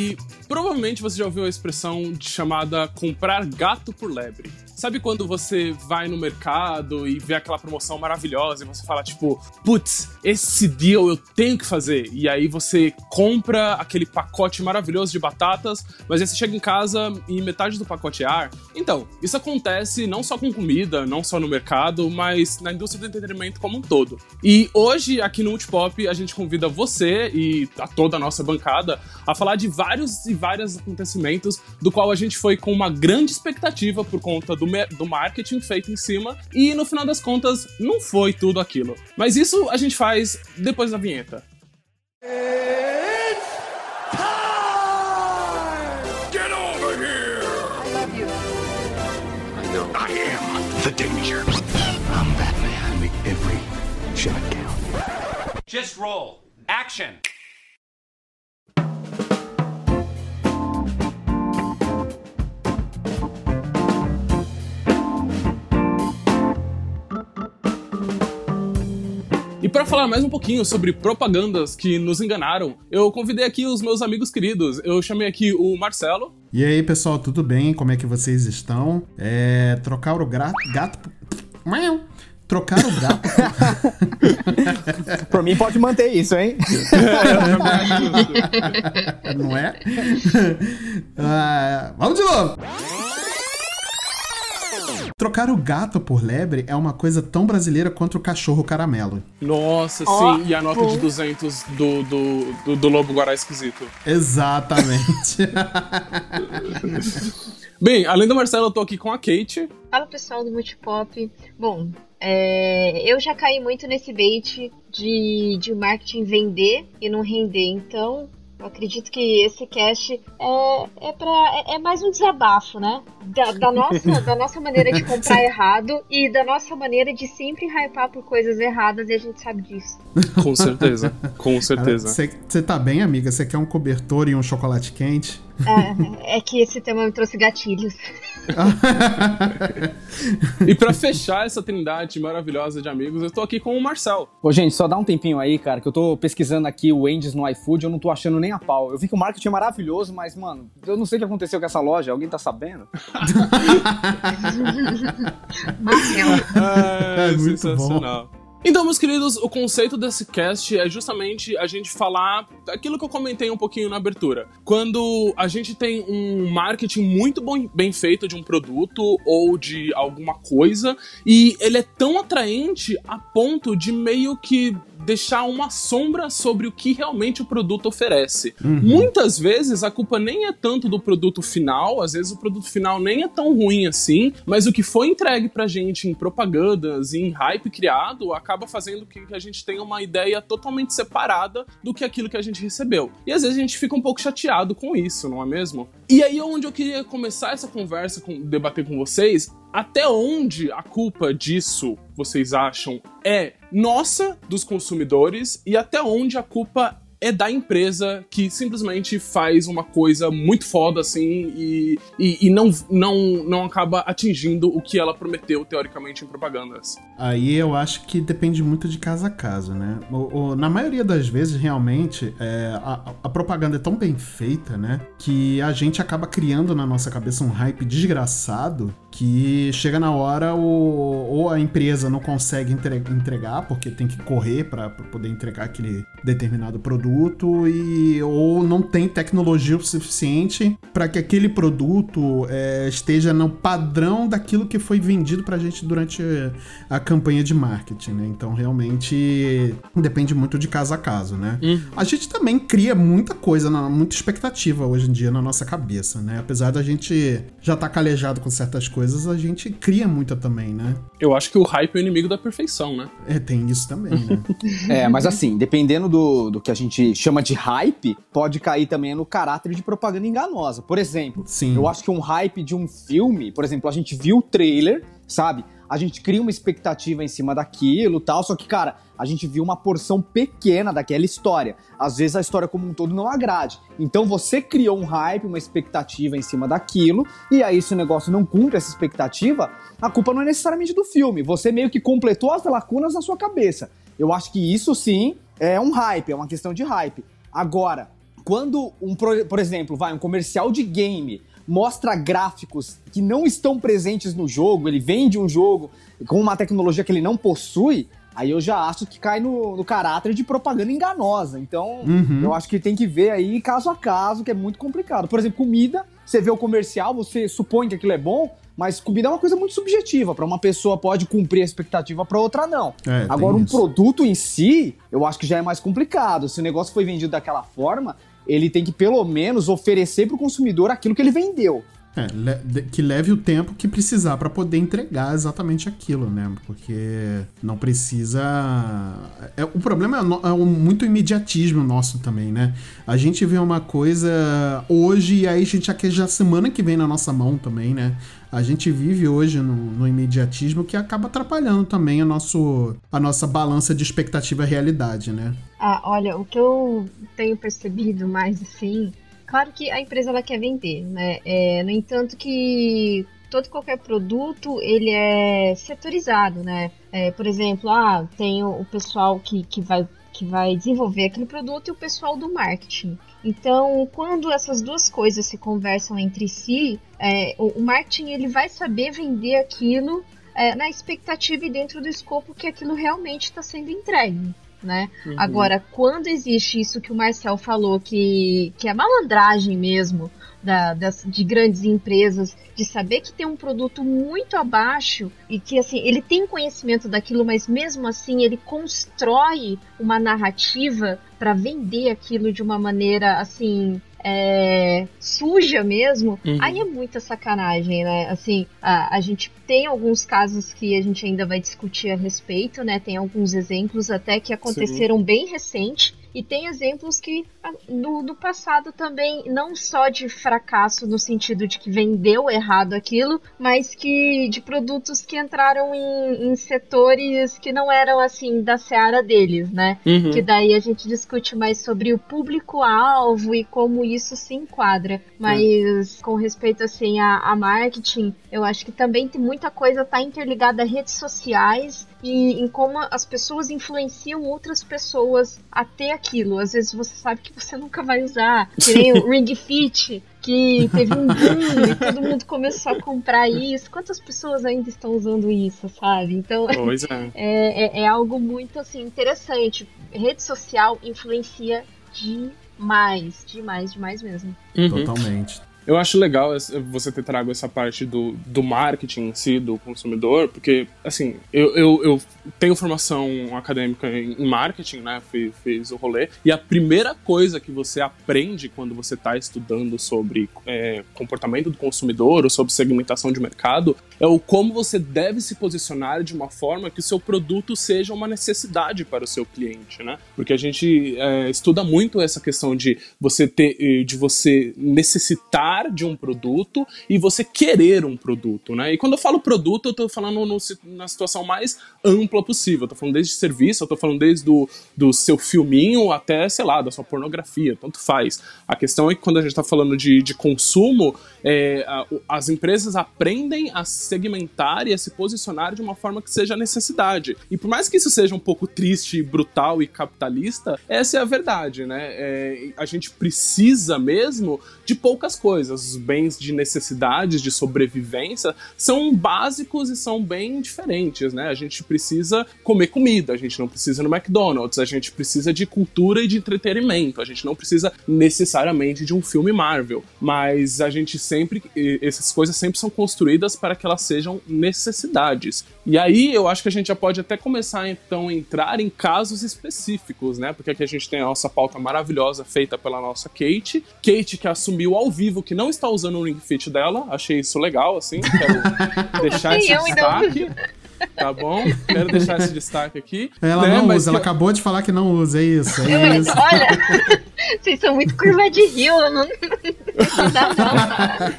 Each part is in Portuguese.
E provavelmente você já ouviu a expressão chamada comprar gato por lebre. Sabe quando você vai no mercado e vê aquela promoção maravilhosa e você fala, tipo, putz, esse deal eu tenho que fazer. E aí você compra aquele pacote maravilhoso de batatas, mas aí você chega em casa e metade do pacote é ar? Então, isso acontece não só com comida, não só no mercado, mas na indústria do entretenimento como um todo. E hoje, aqui no Multipop, a gente convida você e a toda a nossa bancada a falar de vários e vários acontecimentos, do qual a gente foi com uma grande expectativa por conta do do marketing feito em cima e no final das contas não foi tudo aquilo. Mas isso a gente faz depois da vinheta. It's time! Get over here! I love you. I know. I am the danger. I'm Batman. Make every shot count. Just roll. Action! Para falar mais um pouquinho sobre propagandas que nos enganaram, eu convidei aqui os meus amigos queridos. Eu chamei aqui o Marcelo. E aí, pessoal, tudo bem? Como é que vocês estão? É, trocar o gra... gato. Trocar o gato. Por mim, pode manter isso, hein? Não é? Uh, vamos de novo! Trocar o gato por lebre é uma coisa tão brasileira quanto o cachorro caramelo. Nossa, oh, sim. E a nota de 200 do, do, do, do Lobo Guará esquisito. Exatamente. Bem, além do Marcelo, eu tô aqui com a Kate. Fala pessoal do Multipop. Bom, é, eu já caí muito nesse bait de, de marketing vender e não render, então eu acredito que esse cast é, é, pra, é, é mais um desabafo, né? Da, da, nossa, da nossa maneira de comprar errado e da nossa maneira de sempre hypar por coisas erradas e a gente sabe disso. Com certeza, com certeza. Você tá bem, amiga? Você quer um cobertor e um chocolate quente? É, é que esse tema me trouxe gatilhos. e para fechar essa trindade maravilhosa de amigos, eu tô aqui com o Marcel. Ô, gente, só dá um tempinho aí, cara, que eu tô pesquisando aqui o Wendy's no iFood, eu não tô achando nem a pau. Eu vi que o marketing é maravilhoso, mas, mano, eu não sei o que aconteceu com essa loja. Alguém tá sabendo? Marcel. É, é muito sensacional. Bom. Então, meus queridos, o conceito desse cast é justamente a gente falar aquilo que eu comentei um pouquinho na abertura. Quando a gente tem um marketing muito bem feito de um produto ou de alguma coisa e ele é tão atraente a ponto de meio que deixar uma sombra sobre o que realmente o produto oferece. Uhum. Muitas vezes a culpa nem é tanto do produto final, às vezes o produto final nem é tão ruim assim, mas o que foi entregue pra gente em propagandas e em hype criado acaba fazendo que a gente tenha uma ideia totalmente separada do que aquilo que a gente recebeu. E às vezes a gente fica um pouco chateado com isso, não é mesmo? E aí onde eu queria começar essa conversa, com, debater com vocês, até onde a culpa disso vocês acham é nossa, dos consumidores, e até onde a culpa é da empresa que simplesmente faz uma coisa muito foda assim e, e, e, não, não, não acaba atingindo o que ela prometeu teoricamente em propagandas. Aí eu acho que depende muito de casa a casa, né? O, o, na maioria das vezes, realmente, é, a, a, propaganda é tão bem feita, né? Que a gente acaba criando na nossa cabeça um hype desgraçado que chega na hora o, ou a empresa não consegue entregar porque tem que correr para poder entregar aquele determinado produto e ou não tem tecnologia o suficiente para que aquele produto é, esteja no padrão daquilo que foi vendido para a gente durante a campanha de marketing, né? Então realmente depende muito de caso a caso, né? Uhum. A gente também cria muita coisa, muita expectativa hoje em dia na nossa cabeça, né? Apesar da gente já estar tá calejado com certas coisas coisas a gente cria muita também, né? Eu acho que o hype é o inimigo da perfeição, né? É, tem isso também, né? é, mas assim, dependendo do, do que a gente chama de hype, pode cair também no caráter de propaganda enganosa. Por exemplo, Sim. eu acho que um hype de um filme, por exemplo, a gente viu o trailer, sabe? a gente cria uma expectativa em cima daquilo tal, só que, cara, a gente viu uma porção pequena daquela história. Às vezes a história como um todo não agrade. Então você criou um hype, uma expectativa em cima daquilo, e aí se o negócio não cumpre essa expectativa, a culpa não é necessariamente do filme. Você meio que completou as lacunas na sua cabeça. Eu acho que isso sim é um hype, é uma questão de hype. Agora, quando um, por exemplo, vai um comercial de game mostra gráficos que não estão presentes no jogo, ele vende um jogo com uma tecnologia que ele não possui, aí eu já acho que cai no, no caráter de propaganda enganosa. Então, uhum. eu acho que tem que ver aí caso a caso, que é muito complicado. Por exemplo, comida, você vê o comercial, você supõe que aquilo é bom, mas comida é uma coisa muito subjetiva. Para uma pessoa pode cumprir a expectativa, para outra não. É, Agora, um isso. produto em si, eu acho que já é mais complicado. Se o negócio foi vendido daquela forma, ele tem que pelo menos oferecer para o consumidor aquilo que ele vendeu. É, le que leve o tempo que precisar para poder entregar exatamente aquilo, né? Porque não precisa. É, o problema é, no... é muito imediatismo nosso também, né? A gente vê uma coisa hoje e aí a gente já quer já semana que vem na nossa mão também, né? A gente vive hoje no, no imediatismo que acaba atrapalhando também a, nosso, a nossa balança de expectativa e realidade, né? Ah, olha, o que eu tenho percebido mais assim Claro que a empresa ela quer vender, né? É, no entanto que todo qualquer produto ele é setorizado, né? É, por exemplo, ah, tem o, pessoal que, que, vai, que vai desenvolver aquele produto e o pessoal do marketing. Então, quando essas duas coisas se conversam entre si, é, o, o, marketing ele vai saber vender aquilo é, na expectativa e dentro do escopo que aquilo realmente está sendo entregue né? Uhum. Agora, quando existe isso que o Marcel falou, que, que é malandragem mesmo, da, das, de grandes empresas, de saber que tem um produto muito abaixo e que assim ele tem conhecimento daquilo, mas mesmo assim ele constrói uma narrativa para vender aquilo de uma maneira assim é, suja mesmo, uhum. aí é muita sacanagem, né? Assim, a, a gente tem alguns casos que a gente ainda vai discutir a respeito, né? Tem alguns exemplos até que aconteceram Sim. bem recente e tem exemplos que do, do passado também, não só de fracasso no sentido de que vendeu errado aquilo, mas que de produtos que entraram em, em setores que não eram assim da seara deles, né? Uhum. Que daí a gente discute mais sobre o público-alvo e como isso se enquadra. Mas é. com respeito assim a, a marketing, eu acho que também tem muita coisa tá interligada a redes sociais e em como as pessoas influenciam outras pessoas a ter aquilo. Às vezes você sabe que você nunca vai usar, que nem o Ring Fit, que teve um boom e todo mundo começou a comprar isso. Quantas pessoas ainda estão usando isso, sabe? Então é. é. É, é algo muito assim interessante. Rede social influencia demais, demais, demais mesmo. Uhum. Totalmente. Eu acho legal você ter trago essa parte do, do marketing em si, do consumidor, porque, assim, eu, eu, eu tenho formação acadêmica em marketing, né? Fiz, fiz, o rolê. E a primeira coisa que você aprende quando você está estudando sobre é, comportamento do consumidor ou sobre segmentação de mercado é o como você deve se posicionar de uma forma que o seu produto seja uma necessidade para o seu cliente, né? Porque a gente é, estuda muito essa questão de você ter, de você necessitar de um produto e você querer um produto, né? E quando eu falo produto, eu tô falando no, na situação mais ampla possível. Eu tô falando desde serviço, eu tô falando desde do, do seu filminho até, sei lá, da sua pornografia, tanto faz. A questão é que quando a gente tá falando de, de consumo, é, as empresas aprendem a segmentar e a se posicionar de uma forma que seja necessidade. E por mais que isso seja um pouco triste, brutal e capitalista, essa é a verdade, né? É, a gente precisa mesmo de poucas coisas. Os bens de necessidades, de sobrevivência, são básicos e são bem diferentes, né? A gente precisa comer comida, a gente não precisa no McDonald's, a gente precisa de cultura e de entretenimento, a gente não precisa necessariamente de um filme Marvel, mas a gente sempre essas coisas sempre são construídas para que elas sejam necessidades. E aí eu acho que a gente já pode até começar então a entrar em casos específicos, né? Porque aqui a gente tem a nossa pauta maravilhosa feita pela nossa Kate, Kate que assumiu ao vivo que não está usando o Ring Fit dela, achei isso legal, assim, quero deixar esse destaque. Tá bom? Quero deixar esse destaque aqui. Ela né? não Mas usa, ela acabou de falar que não usa, é isso. É isso. Olha, vocês são muito curva de rio, não, não dá não.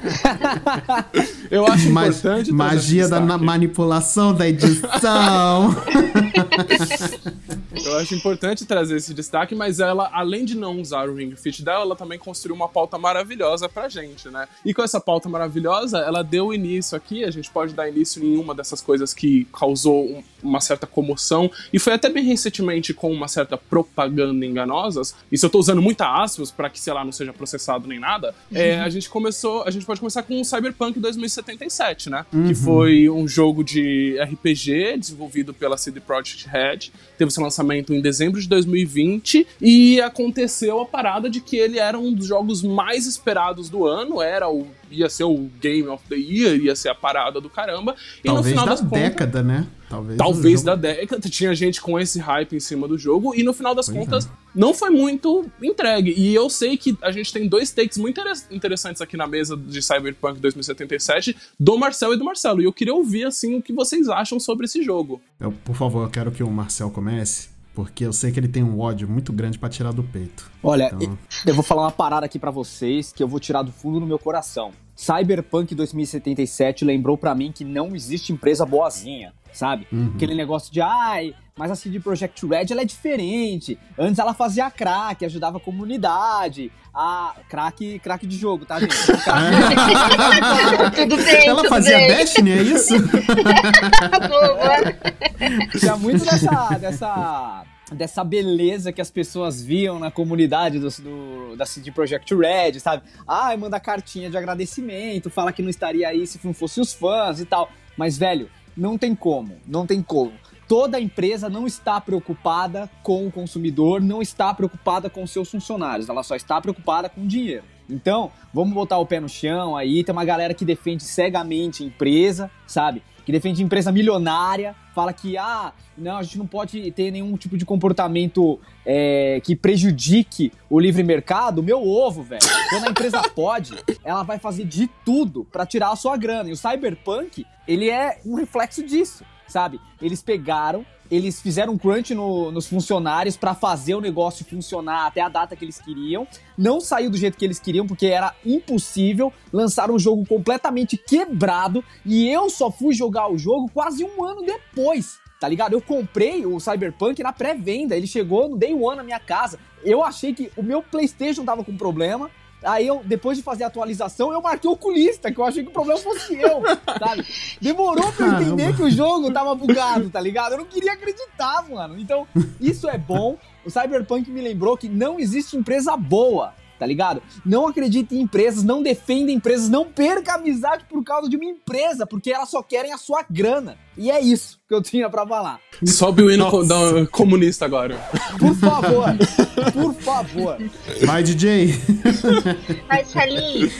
Eu acho importante. Magia da manipulação da edição. Eu acho importante trazer esse destaque, mas ela, além de não usar o Ring Fit dela, ela também construiu uma pauta maravilhosa pra gente, né? E com essa pauta maravilhosa, ela deu início aqui, a gente pode dar início em uma dessas coisas que causou uma certa comoção, e foi até bem recentemente com uma certa propaganda enganosa, isso eu tô usando muita aspas para que, sei lá, não seja processado nem nada, uhum. é, a gente começou, a gente pode começar com o Cyberpunk 2077, né? Uhum. Que foi um jogo de RPG desenvolvido pela CD Projekt Red, teve seu lançamento em dezembro de 2020 e aconteceu a parada de que ele era um dos jogos mais esperados do ano, era o ia ser o Game of the Year, ia ser a parada do caramba. E Talvez no final da das década, contas, né? Talvez, talvez da década. Tinha gente com esse hype em cima do jogo e no final das pois contas é. não foi muito entregue. E eu sei que a gente tem dois takes muito interessantes aqui na mesa de Cyberpunk 2077 do Marcel e do Marcelo. E eu queria ouvir assim o que vocês acham sobre esse jogo. Eu, por favor, eu quero que o Marcel comece. Porque eu sei que ele tem um ódio muito grande para tirar do peito. Olha, então... eu vou falar uma parada aqui para vocês que eu vou tirar do fundo do meu coração. Cyberpunk 2077 lembrou para mim que não existe empresa boazinha, sabe? Uhum. Aquele negócio de, ai, mas a CD Projekt Red ela é diferente. Antes ela fazia crack, ajudava a comunidade. A crack, crack de jogo, tá, gente? tudo bem, Ela tudo fazia bem. Destiny, é isso? Tinha muito dessa, dessa dessa beleza que as pessoas viam na comunidade do, do, da CD Projekt Red, sabe? Ah, manda cartinha de agradecimento, fala que não estaria aí se não fosse os fãs e tal. Mas, velho, não tem como, não tem como. Toda empresa não está preocupada com o consumidor, não está preocupada com seus funcionários, ela só está preocupada com o dinheiro. Então, vamos botar o pé no chão aí. Tem uma galera que defende cegamente a empresa, sabe? que defende empresa milionária, fala que, ah, não, a gente não pode ter nenhum tipo de comportamento é, que prejudique o livre mercado. Meu ovo, velho. Quando a empresa pode, ela vai fazer de tudo para tirar a sua grana. E o Cyberpunk, ele é um reflexo disso, sabe? Eles pegaram eles fizeram um crunch no, nos funcionários para fazer o negócio funcionar até a data que eles queriam. Não saiu do jeito que eles queriam, porque era impossível. lançar um jogo completamente quebrado. E eu só fui jogar o jogo quase um ano depois. Tá ligado? Eu comprei o Cyberpunk na pré-venda. Ele chegou no day one na minha casa. Eu achei que o meu PlayStation tava com problema. Aí eu, depois de fazer a atualização, eu marquei o oculista, que eu achei que o problema fosse eu, sabe? Demorou pra eu entender que o jogo tava bugado, tá ligado? Eu não queria acreditar, mano. Então, isso é bom. O Cyberpunk me lembrou que não existe empresa boa tá ligado? Não acredite em empresas, não defenda empresas, não perca amizade por causa de uma empresa, porque elas só querem a sua grana. E é isso que eu tinha para falar. Sobe o hino da comunista agora. Por favor, por favor. Vai, DJ. Marcelinho,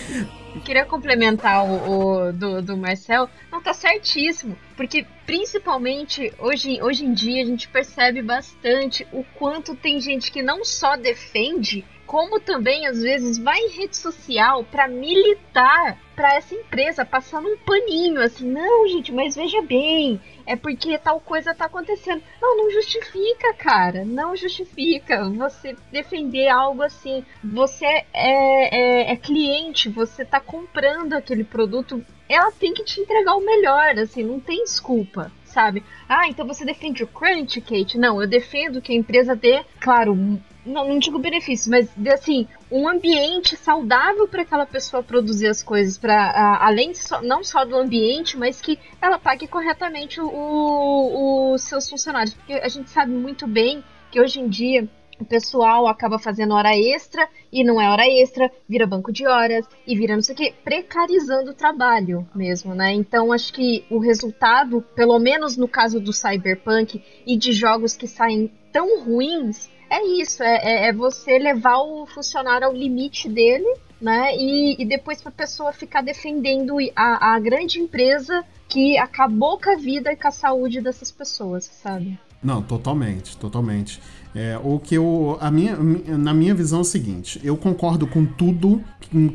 queria complementar o, o, do, do Marcel. Não, tá certíssimo. Porque principalmente hoje, hoje em dia a gente percebe bastante o quanto tem gente que não só defende, como também às vezes vai em rede social para militar para essa empresa, passando um paninho assim, não, gente, mas veja bem, é porque tal coisa tá acontecendo. Não, não justifica, cara, não justifica você defender algo assim. Você é, é, é cliente, você tá comprando aquele produto, ela tem que te entregar o melhor, assim, não tem desculpa sabe? Ah, então você defende o crunch, Kate? Não, eu defendo que a empresa dê, claro, não, não digo benefícios, mas assim, um ambiente saudável para aquela pessoa produzir as coisas, para além não só do ambiente, mas que ela pague corretamente os seus funcionários, porque a gente sabe muito bem que hoje em dia o pessoal acaba fazendo hora extra e não é hora extra, vira banco de horas e vira não sei o que, precarizando o trabalho mesmo, né? Então acho que o resultado, pelo menos no caso do Cyberpunk e de jogos que saem tão ruins, é isso, é, é, é você levar o funcionário ao limite dele, né? E, e depois para a pessoa ficar defendendo a, a grande empresa que acabou com a vida e com a saúde dessas pessoas, sabe? Não, totalmente, totalmente. É, o que eu. A minha, na minha visão é o seguinte: eu concordo com tudo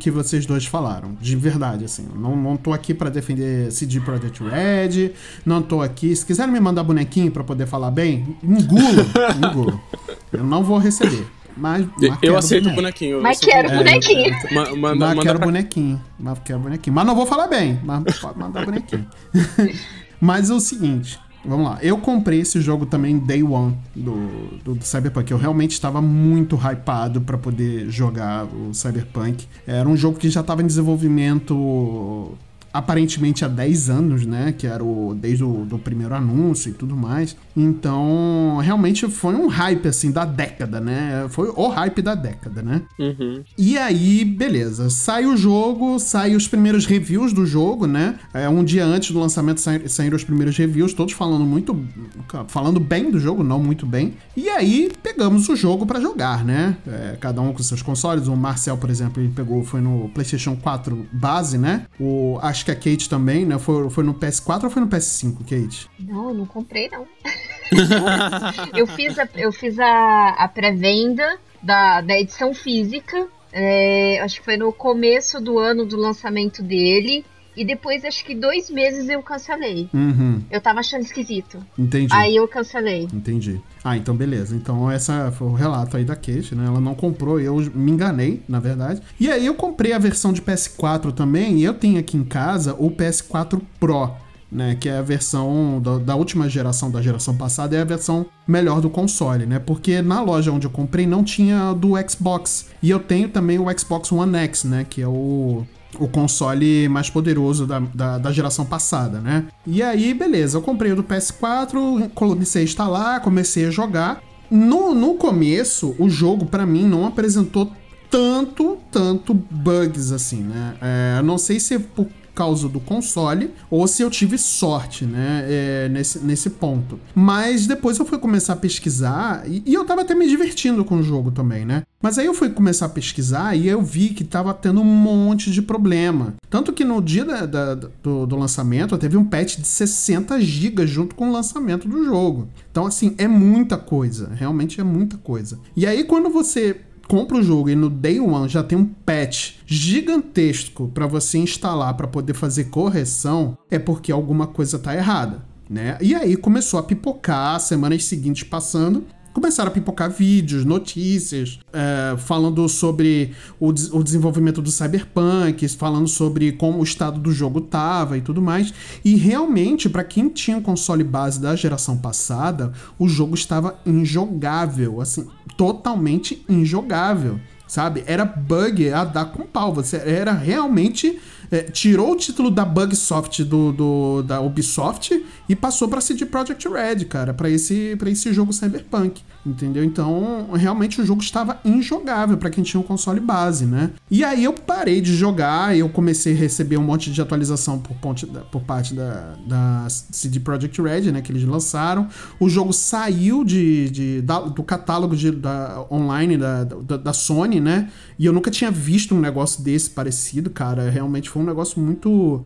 que vocês dois falaram. De verdade, assim. Não, não tô aqui para defender CD Projekt Red. Não tô aqui. Se quiserem me mandar bonequinho para poder falar bem, engulo. engulo. Eu não vou receber. Mas, mas eu aceito o bonequinho. Mas quero bonequinho. É, ma, mas quero pra... bonequinho. Mas quero bonequinho. Mas não vou falar bem. Mas pode mandar bonequinho. mas é o seguinte. Vamos lá. Eu comprei esse jogo também day one do, do, do Cyberpunk. Eu realmente estava muito hypado para poder jogar o Cyberpunk. Era um jogo que já estava em desenvolvimento aparentemente há 10 anos, né? Que era o, desde o do primeiro anúncio e tudo mais. Então, realmente foi um hype, assim, da década, né? Foi o hype da década, né? Uhum. E aí, beleza. Sai o jogo, sai os primeiros reviews do jogo, né? É, um dia antes do lançamento saíram os primeiros reviews, todos falando muito. falando bem do jogo, não muito bem. E aí, pegamos o jogo para jogar, né? É, cada um com seus consoles. O Marcel, por exemplo, ele pegou, foi no PlayStation 4 base, né? O, acho que a Kate também, né? Foi, foi no PS4 ou foi no PS5, Kate? Não, eu não comprei, não. eu fiz a, eu fiz a, a pré-venda da, da edição física. É, acho que foi no começo do ano do lançamento dele. E depois, acho que dois meses eu cancelei. Uhum. Eu tava achando esquisito. Entendi. Aí eu cancelei. Entendi. Ah, então beleza. Então essa foi o relato aí da Kate, né? Ela não comprou, eu me enganei, na verdade. E aí eu comprei a versão de PS4 também, e eu tenho aqui em casa o PS4 Pro. Né, que é a versão da, da, última geração da geração passada, é a versão melhor do console, né? Porque na loja onde eu comprei não tinha do Xbox. E eu tenho também o Xbox One X, né? Que é o, o console mais poderoso da, da, da, geração passada, né? E aí, beleza, eu comprei o do PS4, comecei a instalar, comecei a jogar. No, no começo, o jogo, para mim, não apresentou tanto, tanto bugs assim, né? É, não sei se é por causa do console ou se eu tive sorte, né, é, nesse, nesse ponto. Mas depois eu fui começar a pesquisar e, e, eu tava até me divertindo com o jogo também, né? Mas aí eu fui começar a pesquisar e eu vi que tava tendo um monte de problema. Tanto que no dia da, da, do, do lançamento teve um patch de 60 GB junto com o lançamento do jogo. Então, assim, é muita coisa. Realmente é muita coisa. E aí, quando você compra o jogo e no day one já tem um patch gigantesco para você instalar para poder fazer correção, é porque alguma coisa tá errada. Né? E aí começou a pipocar, semanas seguintes passando, começaram a pipocar vídeos, notícias, é, falando sobre o, o, desenvolvimento do Cyberpunk, falando sobre como o estado do jogo tava e tudo mais. E realmente, para quem tinha um console base da geração passada, o jogo estava injogável, assim, totalmente injogável sabe? Era bug a dar com pau. Você era realmente é, tirou o título da Bugsoft do, do da Ubisoft e passou para CD Projekt Red, cara, para esse para esse jogo Cyberpunk, entendeu? Então, realmente o jogo estava injogável para quem tinha um console base, né? E aí eu parei de jogar, eu comecei a receber um monte de atualização por, ponte, por parte da, da CD Projekt Red, né, que eles lançaram. O jogo saiu de, de da, do catálogo de, da, online da, da, da Sony, né? E eu nunca tinha visto um negócio desse parecido, cara. Realmente foi um negócio muito.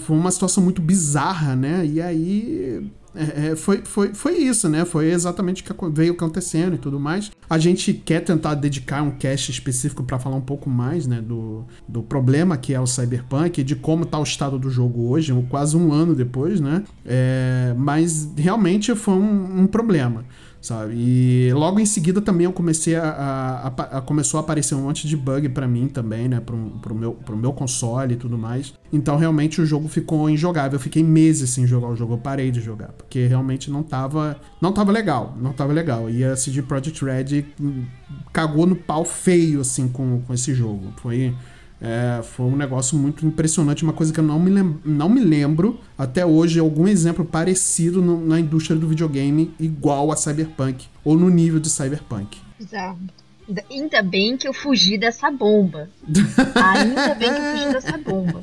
Foi uma situação muito bizarra, né? E aí. É, é, foi, foi, foi isso, né? Foi exatamente o que veio acontecendo e tudo mais. A gente quer tentar dedicar um cast específico para falar um pouco mais, né, do, do problema que é o Cyberpunk, de como tá o estado do jogo hoje, quase um ano depois, né? É, mas realmente foi um, um problema sabe? E logo em seguida também eu comecei a, a, a, a começou a aparecer um monte de bug para mim também, né, pro, pro, meu, pro meu console e tudo mais. Então realmente o jogo ficou injogável. Eu fiquei meses sem jogar o jogo, eu parei de jogar, porque realmente não tava, não tava legal, não tava legal. E a CD Projekt Red cagou no pau feio assim com, com esse jogo. Foi é, foi um negócio muito impressionante, uma coisa que eu não me, lem não me lembro até hoje, algum exemplo parecido no, na indústria do videogame igual a Cyberpunk, ou no nível de Cyberpunk. Exato. Ainda bem que eu fugi dessa bomba. Ainda bem que eu fugi dessa bomba.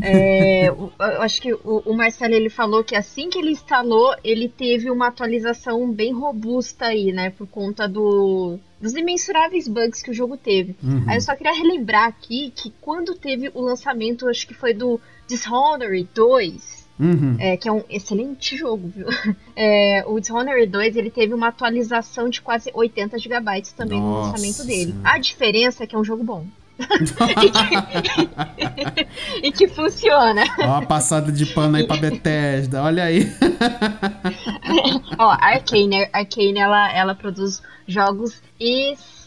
É, eu acho que o, o Marcelo ele falou que assim que ele instalou, ele teve uma atualização bem robusta aí, né? Por conta do, dos imensuráveis bugs que o jogo teve. Uhum. Aí eu só queria relembrar aqui que quando teve o lançamento, acho que foi do Dishonored 2, Uhum. É, que é um excelente jogo, viu? É, o Dishonored 2 ele teve uma atualização de quase 80 GB também Nossa. no lançamento dele. A diferença é que é um jogo bom. E, que, e, que, funciona. Ó, uma passada de pano aí pra Bethesda, olha aí. Ó, Arcane, Arcane ela, ela produz jogos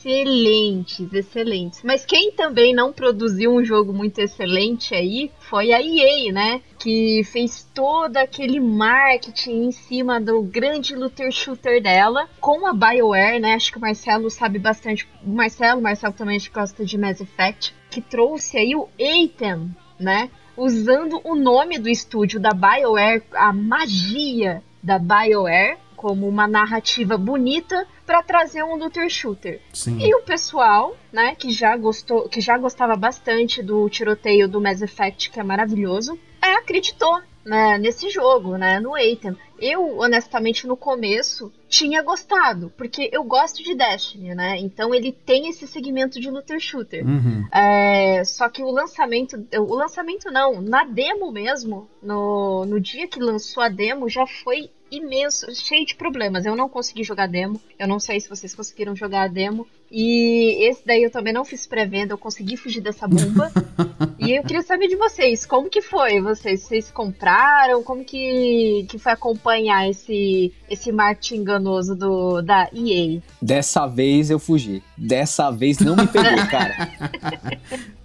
excelentes, excelentes. Mas quem também não produziu um jogo muito excelente aí foi a EA, né? Que fez todo aquele marketing em cima do grande looter shooter dela com a BioWare, né? Acho que o Marcelo sabe bastante. O Marcelo, o Marcelo também gosta de Mass Effect, que trouxe aí o Anthem, né? Usando o nome do estúdio da BioWare, a magia da BioWare, como uma narrativa bonita para trazer um looter shooter. Sim. E o pessoal, né, que já gostou, que já gostava bastante do tiroteio do Mass Effect, que é maravilhoso, é, acreditou né, nesse jogo, né, no Atem. Eu, honestamente, no começo tinha gostado, porque eu gosto de Destiny, né? Então ele tem esse segmento de looter shooter. Uhum. É, só que o lançamento, o lançamento não, na demo mesmo, no, no dia que lançou a demo, já foi imenso, cheio de problemas. Eu não consegui jogar demo. Eu não sei se vocês conseguiram jogar a demo. E esse daí eu também não fiz pré-venda, eu consegui fugir dessa bomba. e eu queria saber de vocês, como que foi? Vocês, vocês compraram? Como que, que foi acompanhar esse, esse marketing enganoso do, da EA? Dessa vez eu fugi. Dessa vez não me pegou, cara.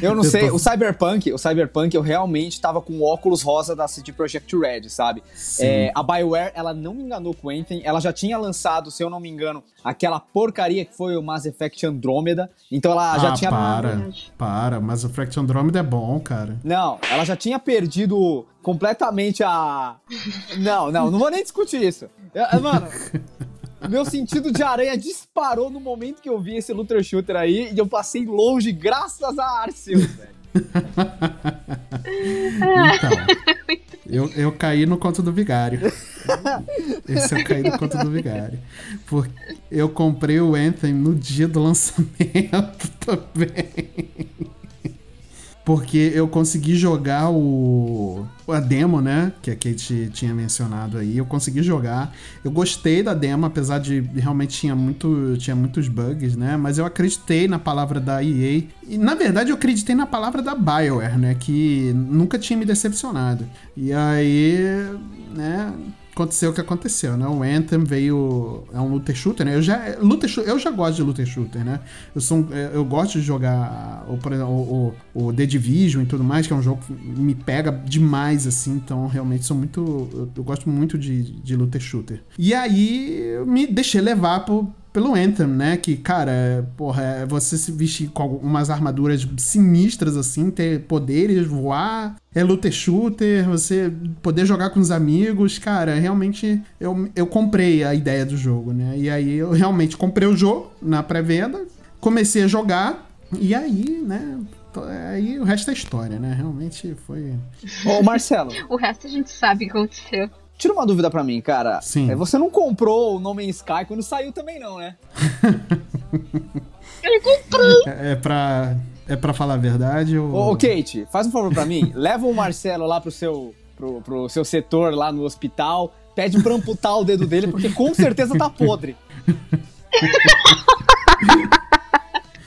Eu não sei, o Cyberpunk, o Cyberpunk eu realmente tava com o óculos rosa da City Project Red, sabe? É, a BioWare, ela não me enganou com o Anthem, ela já tinha lançado, se eu não me engano, aquela porcaria que foi o Mass Effect Andromeda, então ela ah, já tinha... para, para, Mass Effect Andromeda é bom, cara. Não, ela já tinha perdido completamente a... Não, não, não vou nem discutir isso. Mano... Meu sentido de aranha disparou no momento que eu vi esse Luther Shooter aí e eu passei longe graças a Arceus, velho. então, eu, eu caí no conto do vigário. Esse eu caí no conto do vigário. Porque eu comprei o Anthem no dia do lançamento também porque eu consegui jogar o a demo, né, que a Kate tinha mencionado aí. Eu consegui jogar. Eu gostei da demo, apesar de realmente tinha muito tinha muitos bugs, né? Mas eu acreditei na palavra da EA e na verdade eu acreditei na palavra da BioWare, né, que nunca tinha me decepcionado. E aí, né, aconteceu o que aconteceu, né? O Anthem veio. É um looter shooter, né? Eu já, looter, eu já gosto de looter shooter, né? Eu, sou, é, eu gosto de jogar o, o, o, The Division e tudo mais, que é um jogo que me pega demais, assim. Então, realmente, sou muito. Eu, eu gosto muito de, de looter shooter. E aí, me deixei levar por, pelo Anthem, né? Que, cara, porra, é você se vestir com umas armaduras sinistras, assim, ter poderes, voar, é looter shooter, você poder jogar com os amigos, cara, realmente eu, eu comprei a ideia do jogo, né? E aí eu realmente comprei o jogo na pré-venda, comecei a jogar, e aí, né? Aí o resto é história, né? Realmente foi. Ô, Marcelo. o resto a gente sabe o que aconteceu. Tira uma dúvida pra mim, cara. Sim. É, você não comprou o No Man's Sky quando saiu também, não, né? Eu comprei. É, é pra. É pra falar a verdade ou. Ô, Kate, faz um favor pra mim. Leva o Marcelo lá pro seu, pro, pro seu setor lá no hospital. Pede pra amputar o dedo dele, porque com certeza tá podre.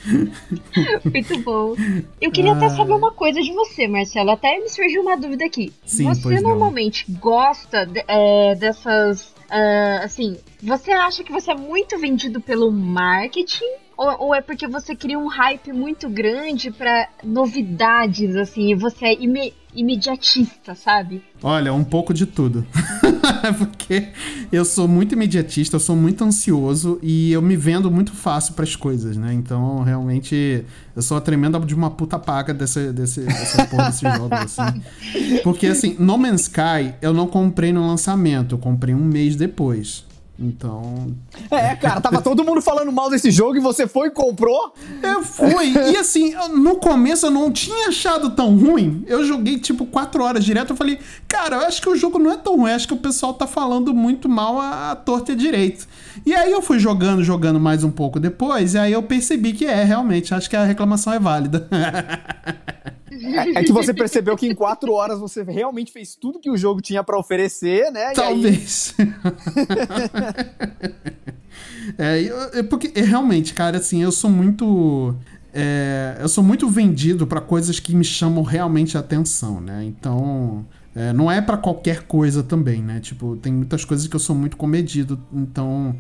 Muito bom. Eu queria ah. até saber uma coisa de você, Marcelo. Até me surgiu uma dúvida aqui. Sim, você normalmente não. gosta de, é, dessas. Uh, assim, você acha que você é muito vendido pelo marketing? Ou, ou é porque você cria um hype muito grande para novidades, assim, e você é ime imediatista, sabe? Olha, um pouco de tudo. Porque eu sou muito imediatista, eu sou muito ansioso e eu me vendo muito fácil para as coisas, né? Então, realmente, eu sou a tremenda de uma puta paga dessa, desse, dessa porra desses jogos, assim. Porque, assim, No Man's Sky eu não comprei no lançamento, eu comprei um mês depois. Então. É, cara, tava todo mundo falando mal desse jogo e você foi e comprou? Eu fui. E assim, no começo eu não tinha achado tão ruim. Eu joguei tipo 4 horas direto. Eu falei, cara, eu acho que o jogo não é tão ruim. Acho que o pessoal tá falando muito mal a, a torta e direito. E aí eu fui jogando, jogando mais um pouco depois. E aí eu percebi que é, realmente. Acho que a reclamação é válida. É, é que você percebeu que em quatro horas você realmente fez tudo que o jogo tinha para oferecer, né? Talvez. Aí... é, eu, porque realmente, cara, assim, eu sou muito. É, eu sou muito vendido para coisas que me chamam realmente a atenção, né? Então, É, não é para qualquer coisa também, né? Tipo, tem muitas coisas que eu sou muito comedido, então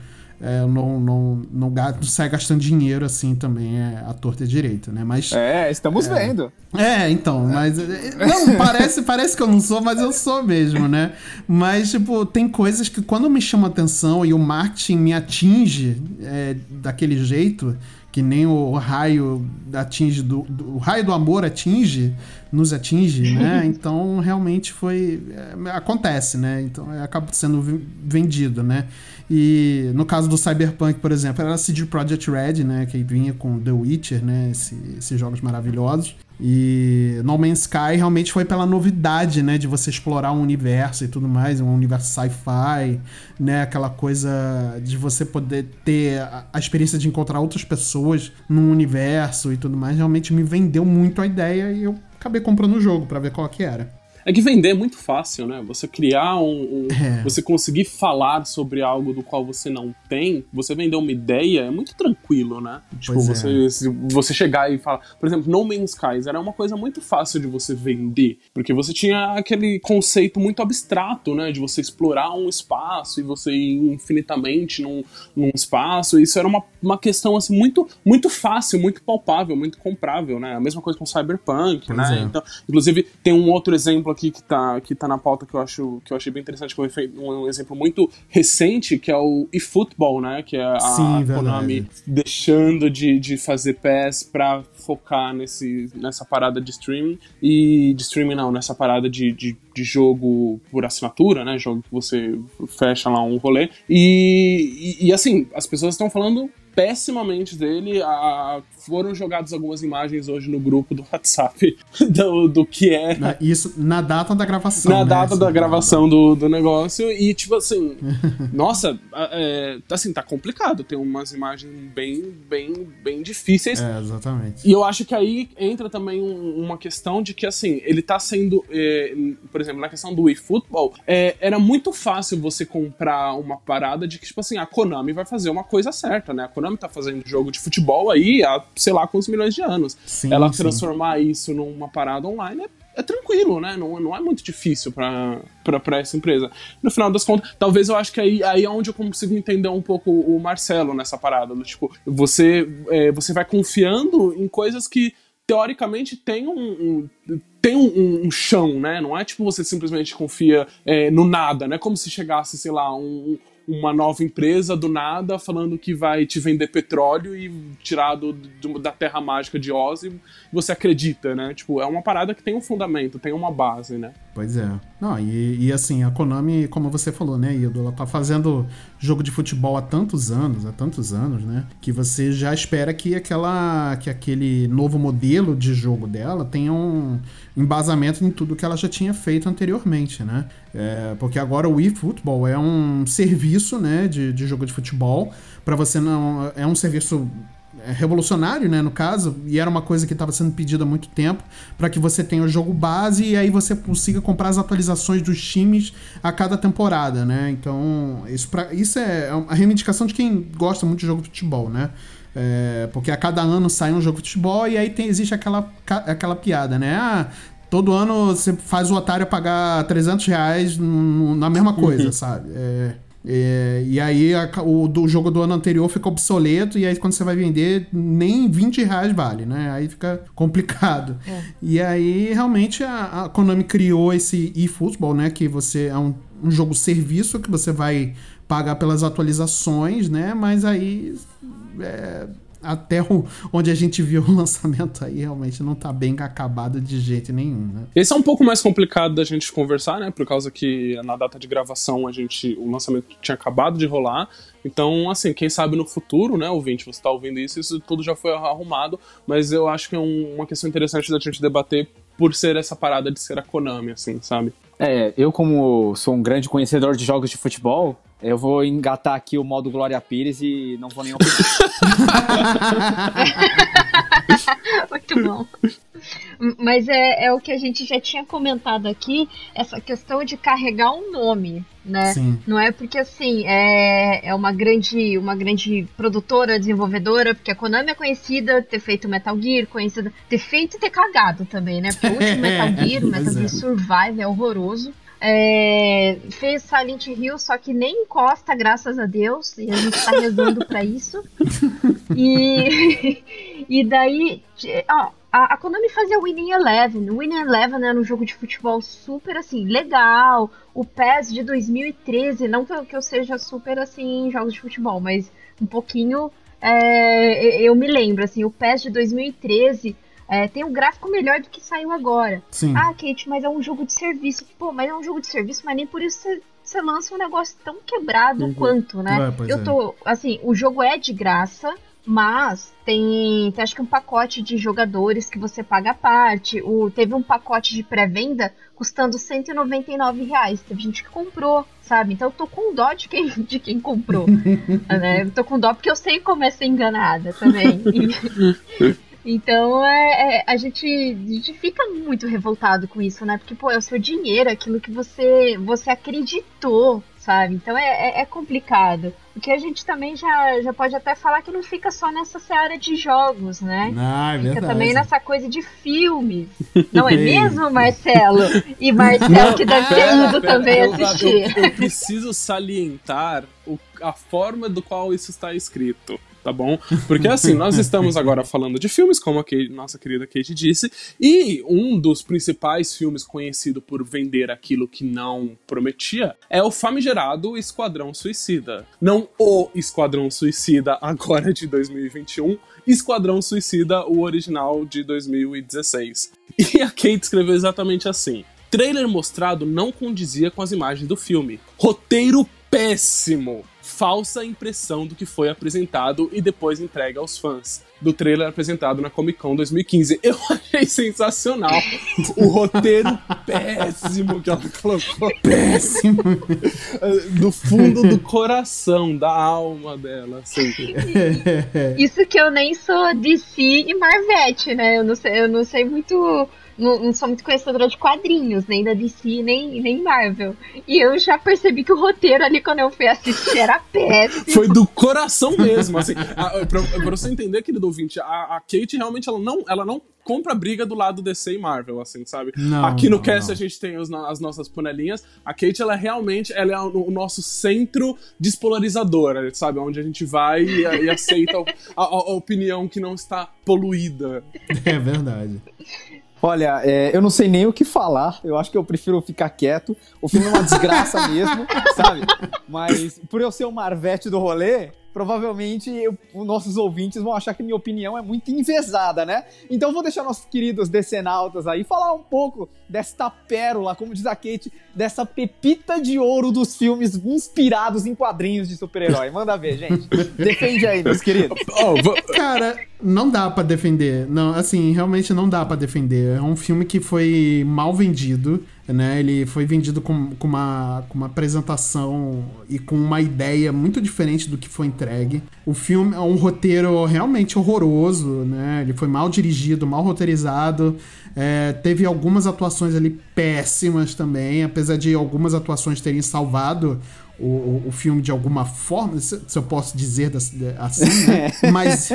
é, não, não, não, não sai gastando dinheiro assim também é a torta direita, né? Mas. É, estamos é, vendo. É, então, mas. É, não, parece, parece que eu não sou, mas eu sou mesmo, né? Mas, tipo, tem coisas que quando me chamam atenção e o marketing me atinge é, daquele jeito, que nem o raio atinge do, do, o raio do amor atinge nos atinge né então realmente foi é, acontece né então acaba sendo vendido né e no caso do Cyberpunk por exemplo era a CD Projekt Red né que vinha com The Witcher né Esse, esses jogos maravilhosos e No Man's Sky realmente foi pela novidade, né, de você explorar um universo e tudo mais, um universo sci-fi, né, aquela coisa de você poder ter a experiência de encontrar outras pessoas num universo e tudo mais, realmente me vendeu muito a ideia e eu acabei comprando o jogo para ver qual que era. É que vender é muito fácil, né? Você criar um. um é. Você conseguir falar sobre algo do qual você não tem, você vender uma ideia é muito tranquilo, né? Tipo, pois você, é. você chegar e falar. Por exemplo, No Man's Skies era uma coisa muito fácil de você vender. Porque você tinha aquele conceito muito abstrato, né? De você explorar um espaço e você ir infinitamente num, num espaço. Isso era uma, uma questão assim, muito, muito fácil, muito palpável, muito comprável, né? A mesma coisa com Cyberpunk, pois né? É. Então, inclusive, tem um outro exemplo aqui que tá, que tá na pauta que eu, acho, que eu achei bem interessante, que foi um exemplo muito recente, que é o eFootball, né? Que é a, Sim, Konami deixando de, de fazer PES pra focar nesse, nessa parada de streaming. E de streaming não, nessa parada de, de, de jogo por assinatura, né? Jogo que você fecha lá um rolê. E, e, e assim, as pessoas estão falando pessimamente dele. A, foram jogadas algumas imagens hoje no grupo do WhatsApp do, do que é. Isso na data da gravação. Na né? data da gravação do, do negócio. E, tipo assim, nossa, é, assim, tá complicado. Tem umas imagens bem, bem, bem difíceis. É, exatamente. E eu acho que aí entra também uma questão de que, assim, ele tá sendo, é, por exemplo, na questão do eFootball, é, era muito fácil você comprar uma parada de que, tipo assim, a Konami vai fazer uma coisa certa, né? A Konami tá fazendo jogo de futebol aí há sei lá quantos milhões de anos. Sim, Ela sim. transformar isso numa parada online é, é tranquilo, né? Não, não é muito difícil para essa empresa. No final das contas, talvez eu acho que aí, aí é onde eu consigo entender um pouco o Marcelo nessa parada. Do, tipo, você, é, você vai confiando em coisas que teoricamente tem um, um tem um, um, chão, né? Não é tipo você simplesmente confia é, no nada, não é como se chegasse, sei lá, um, uma nova empresa do nada falando que vai te vender petróleo e tirar do, do, da terra mágica de Oz e você acredita, né? Tipo, é uma parada que tem um fundamento, tem uma base, né? Pois é. Não, e, e assim, a Konami, como você falou, né, Ido, ela tá fazendo jogo de futebol há tantos anos, há tantos anos, né, que você já espera que aquela que aquele novo modelo de jogo dela tenha um embasamento em tudo que ela já tinha feito anteriormente, né? É, porque agora o eFootball é um serviço, né, de, de jogo de futebol para você não é um serviço revolucionário, né, no caso, e era uma coisa que estava sendo pedida há muito tempo, para que você tenha o jogo base e aí você consiga comprar as atualizações dos times a cada temporada, né? Então, isso, pra, isso é a reivindicação de quem gosta muito de jogo de futebol, né? É, porque a cada ano sai um jogo de futebol e aí tem, existe aquela, aquela piada, né? Ah, todo ano você faz o otário pagar 300 reais na mesma coisa, sabe? É, é, e aí a, o do jogo do ano anterior fica obsoleto, e aí quando você vai vender, nem 20 reais vale, né? Aí fica complicado. É. E aí realmente a, a Konami criou esse eFootball, né? Que você é um, um jogo serviço que você vai pagar pelas atualizações, né? Mas aí é, até o, onde a gente viu o lançamento aí, realmente não tá bem acabado de jeito nenhum, né? Esse é um pouco mais complicado da gente conversar, né? Por causa que na data de gravação a gente, o lançamento tinha acabado de rolar. Então, assim, quem sabe no futuro, né, ouvinte, você tá ouvindo isso, isso tudo já foi arrumado, mas eu acho que é um, uma questão interessante da gente debater por ser essa parada de ser a Konami, assim, sabe? É, eu como sou um grande conhecedor de jogos de futebol, eu vou engatar aqui o modo Glória Pires e não vou nem. Muito bom. Mas é, é o que a gente já tinha comentado aqui, essa questão de carregar um nome, né? Sim. Não é porque assim é, é uma grande uma grande produtora, desenvolvedora, porque a Konami é conhecida ter feito Metal Gear, conhecida ter feito e ter cagado também, né? Porque o último Metal Gear, Metal Gear Survive é horroroso. É, fez Silent Hill, só que nem encosta, graças a Deus, e a gente tá rezando para isso. E, e daí, ó, a, a Konami fazia Winning Eleven. Winning Eleven era um jogo de futebol super, assim, legal. O PES de 2013, não que eu, que eu seja super, assim, em jogos de futebol, mas um pouquinho é, eu me lembro, assim, o PES de 2013 é, tem um gráfico melhor do que saiu agora. Sim. Ah, Kate, mas é um jogo de serviço. Pô, mas é um jogo de serviço, mas nem por isso você, você lança um negócio tão quebrado uhum. quanto, né? É, eu tô, é. assim, o jogo é de graça, mas tem, tem, acho que um pacote de jogadores que você paga à parte. O, teve um pacote de pré-venda custando 199 reais. Teve gente que comprou, sabe? Então eu tô com dó de quem, de quem comprou. né? Eu tô com dó porque eu sei como é ser enganada também. Então é, é, a, gente, a gente fica muito revoltado com isso, né? Porque, pô, é o seu dinheiro, aquilo que você, você acreditou, sabe? Então é, é, é, complicado. O que a gente também já, já pode até falar que não fica só nessa seara de jogos, né? Ah, é fica verdade. também nessa coisa de filmes. Não é mesmo, Marcelo? E Marcelo não, que deve ter ido também eu, assistir. Eu, eu, preciso salientar o, a forma do qual isso está escrito tá bom? Porque assim, nós estamos agora falando de filmes, como a Kate, nossa querida Kate disse, e um dos principais filmes conhecido por vender aquilo que não prometia é o famigerado Esquadrão Suicida. Não o Esquadrão Suicida agora de 2021, Esquadrão Suicida, o original de 2016. E a Kate escreveu exatamente assim. Trailer mostrado não condizia com as imagens do filme. Roteiro péssimo falsa impressão do que foi apresentado e depois entregue aos fãs. Do trailer apresentado na Comic Con 2015. Eu achei sensacional o roteiro péssimo que ela colocou. Péssimo! do fundo do coração, da alma dela. Assim. Isso que eu nem sou DC e Marvete, né? Eu não sei, eu não sei muito não, não, sou muito conhecedora de quadrinhos, nem da DC, nem, nem Marvel. E eu já percebi que o roteiro ali, quando eu fui assistir, era péssimo. Foi do coração mesmo, assim. A, pra, pra, você entender, querido ouvinte, a, a Kate realmente ela não, ela não compra briga do lado DC e Marvel, assim, sabe? Não, Aqui no não, cast não. a gente tem os, as nossas panelinhas. A Kate, ela é realmente ela é o, nosso centro despolarizador, sabe? Onde a gente vai e, e aceita a, a, a opinião que não está poluída. É verdade. Olha, é, eu não sei nem o que falar. Eu acho que eu prefiro ficar quieto. O filme é uma desgraça mesmo, sabe? Mas por eu ser o Marvete do rolê, provavelmente eu, os nossos ouvintes vão achar que minha opinião é muito envezada, né? Então vou deixar nossos queridos decenautas aí falar um pouco desta pérola, como diz a Kate, dessa pepita de ouro dos filmes inspirados em quadrinhos de super-herói. Manda ver, gente. Defende aí, meus queridos. Oh, Cara, não dá para defender. Não, assim, realmente não dá para defender. É um filme que foi mal vendido né? Ele foi vendido com, com, uma, com uma apresentação e com uma ideia muito diferente do que foi entregue. O filme é um roteiro realmente horroroso, né? Ele foi mal dirigido, mal roteirizado. É, teve algumas atuações ali péssimas também, apesar de algumas atuações terem salvado o, o, filme de alguma forma, se, se eu posso dizer assim, né? mas,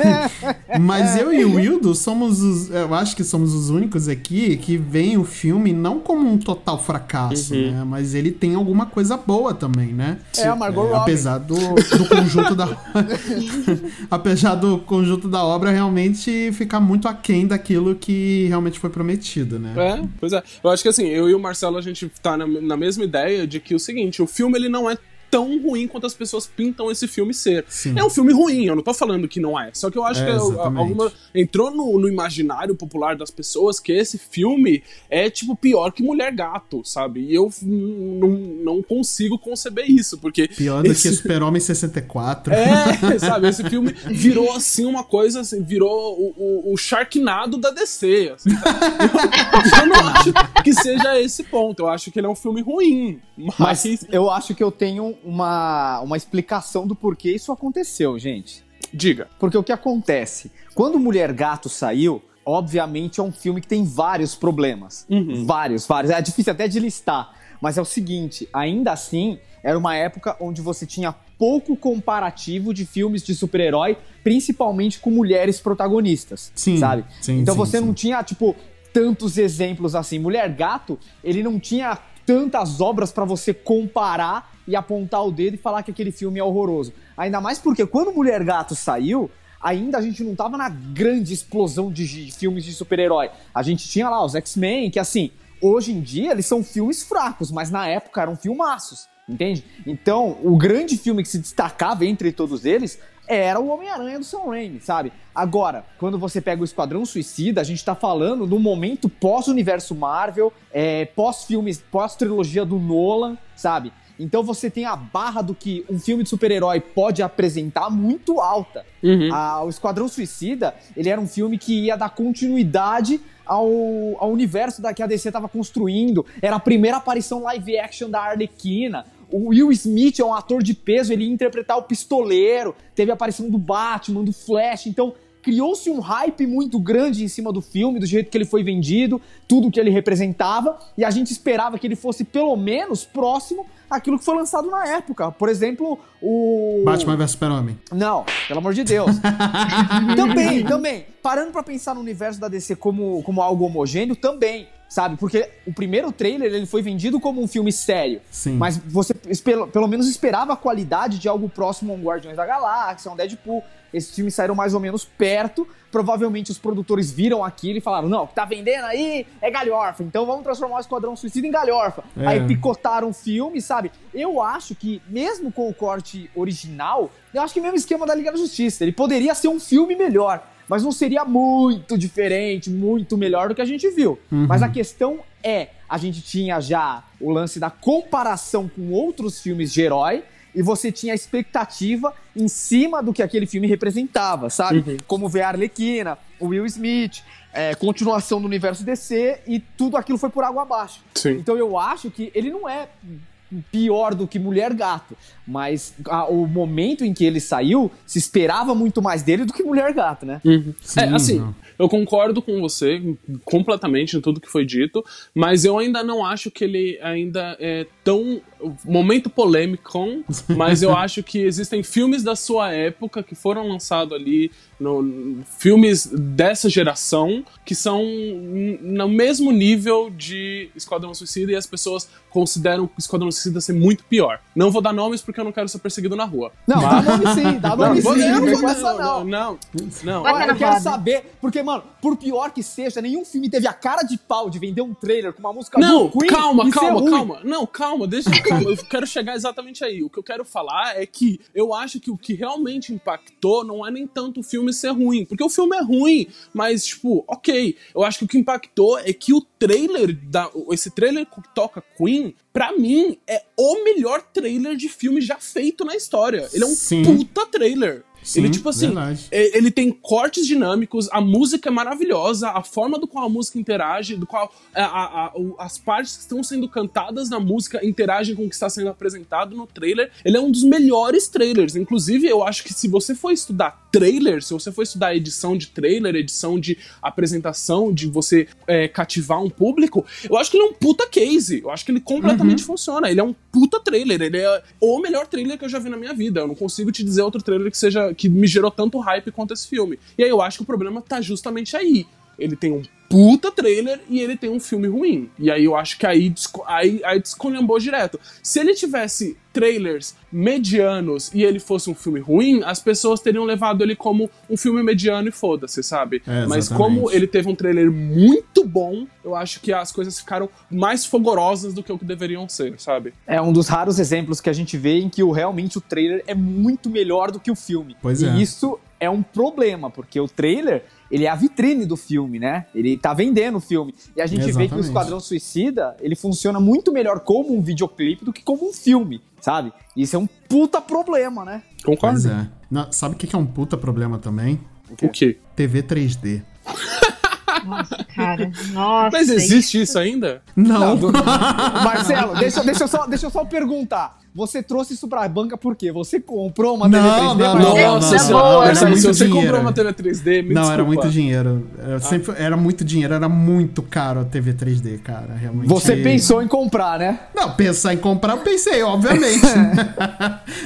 mas eu e o Wildo somos os, eu acho que somos os únicos aqui que veem o filme não como um total fracasso, uhum. né? Mas ele tem alguma coisa boa também, né? É, a Margot é, Apesar do, do conjunto da apesar do conjunto da obra realmente ficar muito aquém daquilo que realmente foi prometido, né? É, pois é. Eu acho que assim, eu e o Marcelo a gente tá na, na mesma ideia de que o seguinte, o filme ele não é tão ruim quanto as pessoas pintam esse filme ser. Sim. É um filme ruim, eu não tô falando que não é. Só que eu acho é, que alguma, entrou no, no, imaginário popular das pessoas que esse filme é, tipo, pior que Mulher Gato, sabe? E eu não, não consigo conceber isso, porque... Pior do esse... que Super-Homem 64. É, sabe? Esse filme virou, assim, uma coisa, assim, virou o, o, o Sharknado da DC, assim, eu, eu não acho que seja esse ponto. Eu acho que ele é um filme ruim, mas... mas eu acho que eu tenho uma, uma explicação do porquê isso aconteceu, gente. Diga. Porque o que acontece? Quando Mulher Gato saiu, obviamente, é um filme que tem vários problemas. Uhum. Vários, vários. É difícil até de listar. Mas é o seguinte, ainda assim, era uma época onde você tinha pouco comparativo de filmes de super-herói, principalmente com mulheres protagonistas, sim, sabe? Sim, então sim, você sim. não tinha, tipo, tantos exemplos assim. Mulher Gato, ele não tinha tantas obras para você comparar e apontar o dedo e falar que aquele filme é horroroso. Ainda mais porque quando Mulher Gato saiu, ainda a gente não tava na grande explosão de filmes de super-herói. A gente tinha lá os X-Men, que assim, hoje em dia eles são filmes fracos, mas na época eram filmaços, entende? Então, o grande filme que se destacava entre todos eles era o Homem-Aranha do Sam Raimi, sabe? Agora, quando você pega o Esquadrão Suicida, a gente tá falando do momento pós-universo Marvel, é, pós-filmes, pós-trilogia do Nolan, sabe? Então você tem a barra do que um filme de super-herói pode apresentar muito alta. Uhum. Ah, o Esquadrão Suicida, ele era um filme que ia dar continuidade ao, ao universo da, que a DC estava construindo. Era a primeira aparição live action da Arlequina. O Will Smith é um ator de peso, ele ia interpretar o pistoleiro. Teve a aparição do Batman, do Flash. Então, criou-se um hype muito grande em cima do filme, do jeito que ele foi vendido, tudo que ele representava, e a gente esperava que ele fosse pelo menos próximo àquilo que foi lançado na época. Por exemplo, o. Batman vs Super-Homem. Não, pelo amor de Deus. também, também. Parando para pensar no universo da DC como, como algo homogêneo, também sabe? Porque o primeiro trailer ele foi vendido como um filme sério. Sim. Mas você pelo, pelo menos esperava a qualidade de algo próximo a um Guardiões da Galáxia, um Deadpool. Esses filmes saíram mais ou menos perto. Provavelmente os produtores viram aquilo e falaram: não, o que tá vendendo aí é galhorfa, então vamos transformar o Esquadrão Suicida em galhorfa. É. Aí picotaram o filme, sabe? Eu acho que, mesmo com o corte original, eu acho que mesmo esquema da Liga da Justiça, ele poderia ser um filme melhor mas não seria muito diferente, muito melhor do que a gente viu. Uhum. Mas a questão é, a gente tinha já o lance da comparação com outros filmes de herói e você tinha a expectativa em cima do que aquele filme representava, sabe? Uhum. Como ver a Arlequina, o Will Smith, é, continuação do universo DC e tudo aquilo foi por água abaixo. Sim. Então eu acho que ele não é pior do que Mulher Gato, mas a, o momento em que ele saiu, se esperava muito mais dele do que Mulher Gato, né? Uhum. Sim, é, assim, não. eu concordo com você completamente em tudo que foi dito, mas eu ainda não acho que ele ainda é tão momento polêmico, mas eu acho que existem filmes da sua época que foram lançados ali, no, filmes dessa geração, que são no mesmo nível de Esquadrão Suicida e as pessoas consideram Esquadrão Suicida ser muito pior. Não vou dar nomes porque eu não quero ser perseguido na rua. Não, mas... dá nome sim, dá nome não, sim. Não, não, não, não. Não, não. não. Eu quero saber, porque, mano, por pior que seja, nenhum filme teve a cara de pau de vender um trailer com uma música não, do Queen. Calma, calma, calma. Não, calma, deixa eu calma. Eu quero chegar exatamente aí. O que eu quero falar é que eu acho que o que realmente impactou não é nem tanto o filme ser ruim, porque o filme é ruim, mas, tipo, ok. Eu acho que o que impactou é que o trailer, da, esse trailer que toca Queen, pra mim, é o melhor trailer de filme já feito na história. Ele é um Sim. puta trailer. Sim, ele, tipo assim, verdade. É, ele tem cortes dinâmicos, a música é maravilhosa, a forma do qual a música interage, do qual a, a, a, as partes que estão sendo cantadas na música interagem com o que está sendo apresentado no trailer. Ele é um dos melhores trailers. Inclusive, eu acho que se você for estudar trailer, se você for estudar edição de trailer, edição de apresentação, de você é, cativar um público, eu acho que ele é um puta case. Eu acho que ele completamente uhum. funciona. Ele é um puta trailer. Ele é o melhor trailer que eu já vi na minha vida. Eu não consigo te dizer outro trailer que seja que me gerou tanto hype quanto esse filme. E aí eu acho que o problema tá justamente aí. Ele tem um puta trailer e ele tem um filme ruim. E aí eu acho que aí, aí, aí descolhambou direto. Se ele tivesse trailers medianos e ele fosse um filme ruim, as pessoas teriam levado ele como um filme mediano e foda-se, sabe? É, Mas como ele teve um trailer muito bom, eu acho que as coisas ficaram mais fogorosas do que o que deveriam ser, sabe? É um dos raros exemplos que a gente vê em que o, realmente o trailer é muito melhor do que o filme. Pois e é. isso é um problema, porque o trailer ele é a vitrine do filme, né? Ele tá vendendo o filme. E a gente Exatamente. vê que o Esquadrão Suicida, ele funciona muito melhor como um videoclipe do que como um filme, sabe? Isso é um puta problema, né? Concordo. Pois é. Não, sabe o que é um puta problema também? O quê? O quê? TV 3D. Nossa, cara. Nossa. Mas existe isso, isso ainda? Não. Não Marcelo, deixa, deixa, eu só, deixa eu só perguntar. Você trouxe isso pra banca por quê? Você comprou uma TV 3D? Não, não, Nossa, não, senhora, era se muito você dinheiro. comprou uma TV 3D, me Não, desculpa. era muito dinheiro. Era, sempre, era muito dinheiro, era muito caro a TV 3D, cara. Realmente. Você pensou em comprar, né? Não, pensar em comprar, eu pensei, obviamente.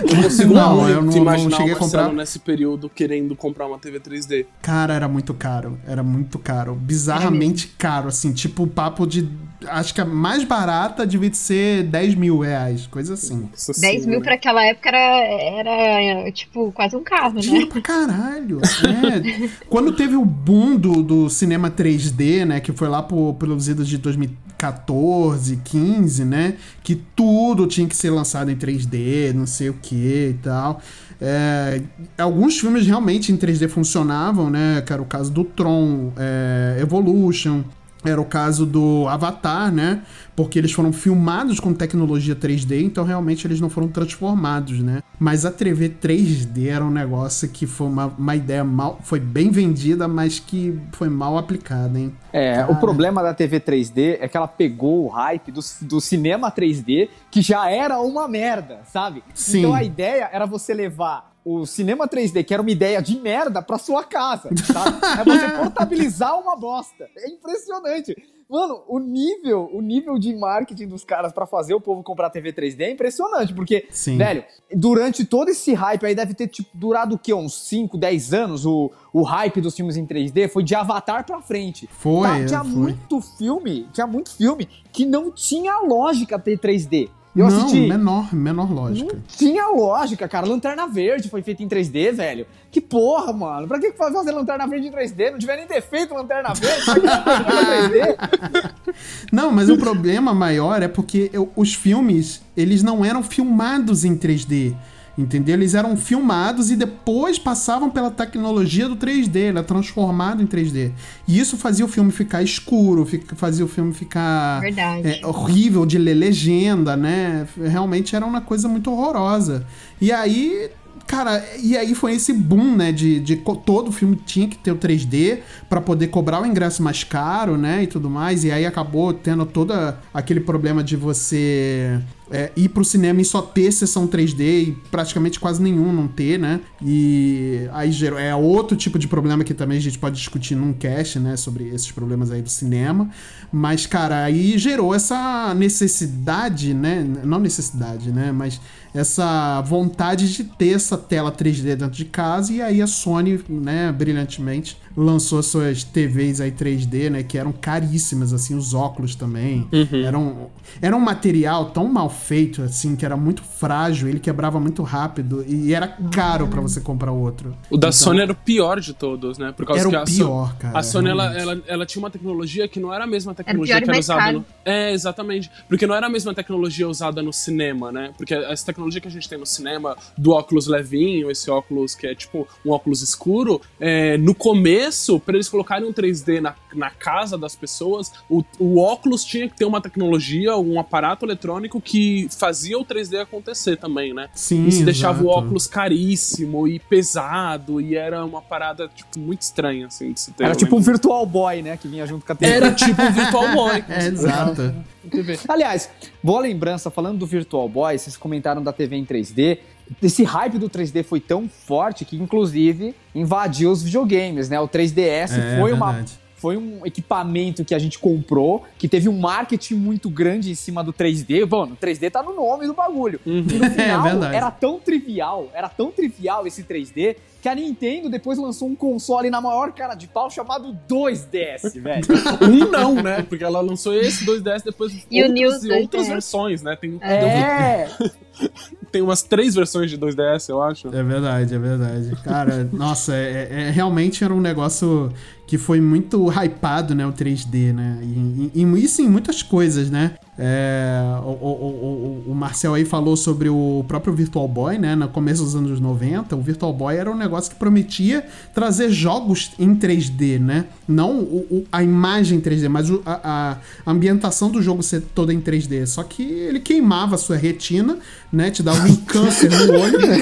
Eu consigo não, muito eu não, imaginar não cheguei a comprar. nesse período querendo comprar uma TV 3D. Cara, era muito caro. Era muito caro. Bizarramente caro, assim. Tipo, o papo de. Acho que a mais barata devia ser 10 mil reais, coisa assim. Nossa 10 mil senhora. pra aquela época era, era tipo quase um carro, Dinheiro né? pra caralho. né? Quando teve o boom do, do cinema 3D, né? Que foi lá por, pelos idos de 2014, 15, né? Que tudo tinha que ser lançado em 3D, não sei o que e tal. É, alguns filmes realmente em 3D funcionavam, né? Que era o caso do Tron, é, Evolution. Era o caso do Avatar, né? Porque eles foram filmados com tecnologia 3D, então realmente eles não foram transformados, né? Mas a TV 3D era um negócio que foi uma, uma ideia mal. Foi bem vendida, mas que foi mal aplicada, hein? É, Cara. o problema da TV 3D é que ela pegou o hype do, do cinema 3D, que já era uma merda, sabe? Sim. Então a ideia era você levar o cinema 3D, que era uma ideia de merda, pra sua casa, sabe? É você portabilizar uma bosta. É impressionante. Mano, o nível, o nível de marketing dos caras pra fazer o povo comprar TV 3D é impressionante, porque, Sim. velho, durante todo esse hype aí deve ter tipo, durado o quê? Uns 5, 10 anos o, o hype dos filmes em 3D? Foi de Avatar pra frente. Foi, Tá, tinha foi. muito filme, tinha muito filme que não tinha lógica ter 3D. Eu não, assisti. menor, menor lógica. Não tinha lógica, cara. Lanterna Verde foi feita em 3D, velho. Que porra, mano. Pra que fazer Lanterna Verde em 3D? Não devia nem ter feito Lanterna Verde. Fazer 3D? Não, mas o problema maior é porque eu- os filmes, eles não eram filmados em 3D. Entendeu? Eles eram filmados e depois passavam pela tecnologia do 3D, era transformado em 3D. E isso fazia o filme ficar escuro, fazia o filme ficar é, horrível de ler legenda, né? Realmente era uma coisa muito horrorosa. E aí, cara, e aí foi esse boom, né? De, de todo filme tinha que ter o 3D pra poder cobrar o ingresso mais caro, né? E tudo mais. E aí acabou tendo todo aquele problema de você. é, ir pro cinema e só ter sessão 3D e praticamente quase nenhum não ter, né? E aí gerou. É outro tipo de problema que também a gente pode discutir num cast, né? Sobre esses problemas aí do cinema. Mas, cara, aí gerou essa necessidade, né? Não necessidade, né? Mas essa vontade de ter essa tela 3D dentro de casa. E aí a Sony, né, brilhantemente, lançou suas TVs aí 3D, né? Que eram caríssimas, assim, os óculos também. Eram, era um material tão mal feito, assim, que era muito frágil, ele quebrava muito rápido e era caro pra você comprar outro. O da Então, Sony era o pior de todos, né? Por causa Era que o a So- pior, cara, A Sony, ela, ela, ela tinha uma tecnologia que não era a mesma tecnologia pior e que era usada caro. no... É, exatamente. Porque não era a mesma tecnologia usada no cinema, né? Porque essa tecnologia que a gente tem no cinema, do óculos levinho, esse óculos que é tipo um óculos escuro, é, no começo, pra eles colocarem um 3D na, na casa das pessoas, o, o óculos tinha que ter uma tecnologia, um aparato eletrônico que fazia o 3D acontecer também, né? Sim, Isso deixava o óculos caríssimo e pesado, e era uma parada, tipo, muito estranha, assim, de se ter. Era tipo um. Virtual Boy, né? Que vinha junto com a TV. Era tipo um Virtual Boy. É, exato. TV. Aliás, boa lembrança, falando do Virtual Boy, vocês comentaram da TV em 3D. Esse hype do 3D foi tão forte que, inclusive, invadiu os videogames, né? O 3DS É, foi uma. verdade. Foi um equipamento que a gente comprou, que teve um marketing muito grande em cima do 3D. Mano, o 3D tá no nome do bagulho. E no final, É verdade. era tão trivial, era tão trivial esse 3D, que a Nintendo depois lançou um console na maior cara de pau chamado 2DS, velho. Um não, né? Porque ela lançou esse 2DS depois E o outros, New e outras 2DS. versões, né? Tem, É, tem umas três versões de 2DS, eu acho. É verdade, é verdade. Cara, nossa, é, é- realmente era um negócio que foi muito hypado, né? O 3D, né? E, e, e isso em muitas coisas, né? É, o, o, o, o Marcel aí falou sobre o próprio Virtual Boy, né? No começo dos anos 90, o Virtual Boy era um negócio que prometia trazer jogos em 3D, né? Não a imagem em 3D, mas a, a ambientação do jogo ser toda em 3D. Só que ele queimava a sua retina, né? Te dava um câncer no olho, né?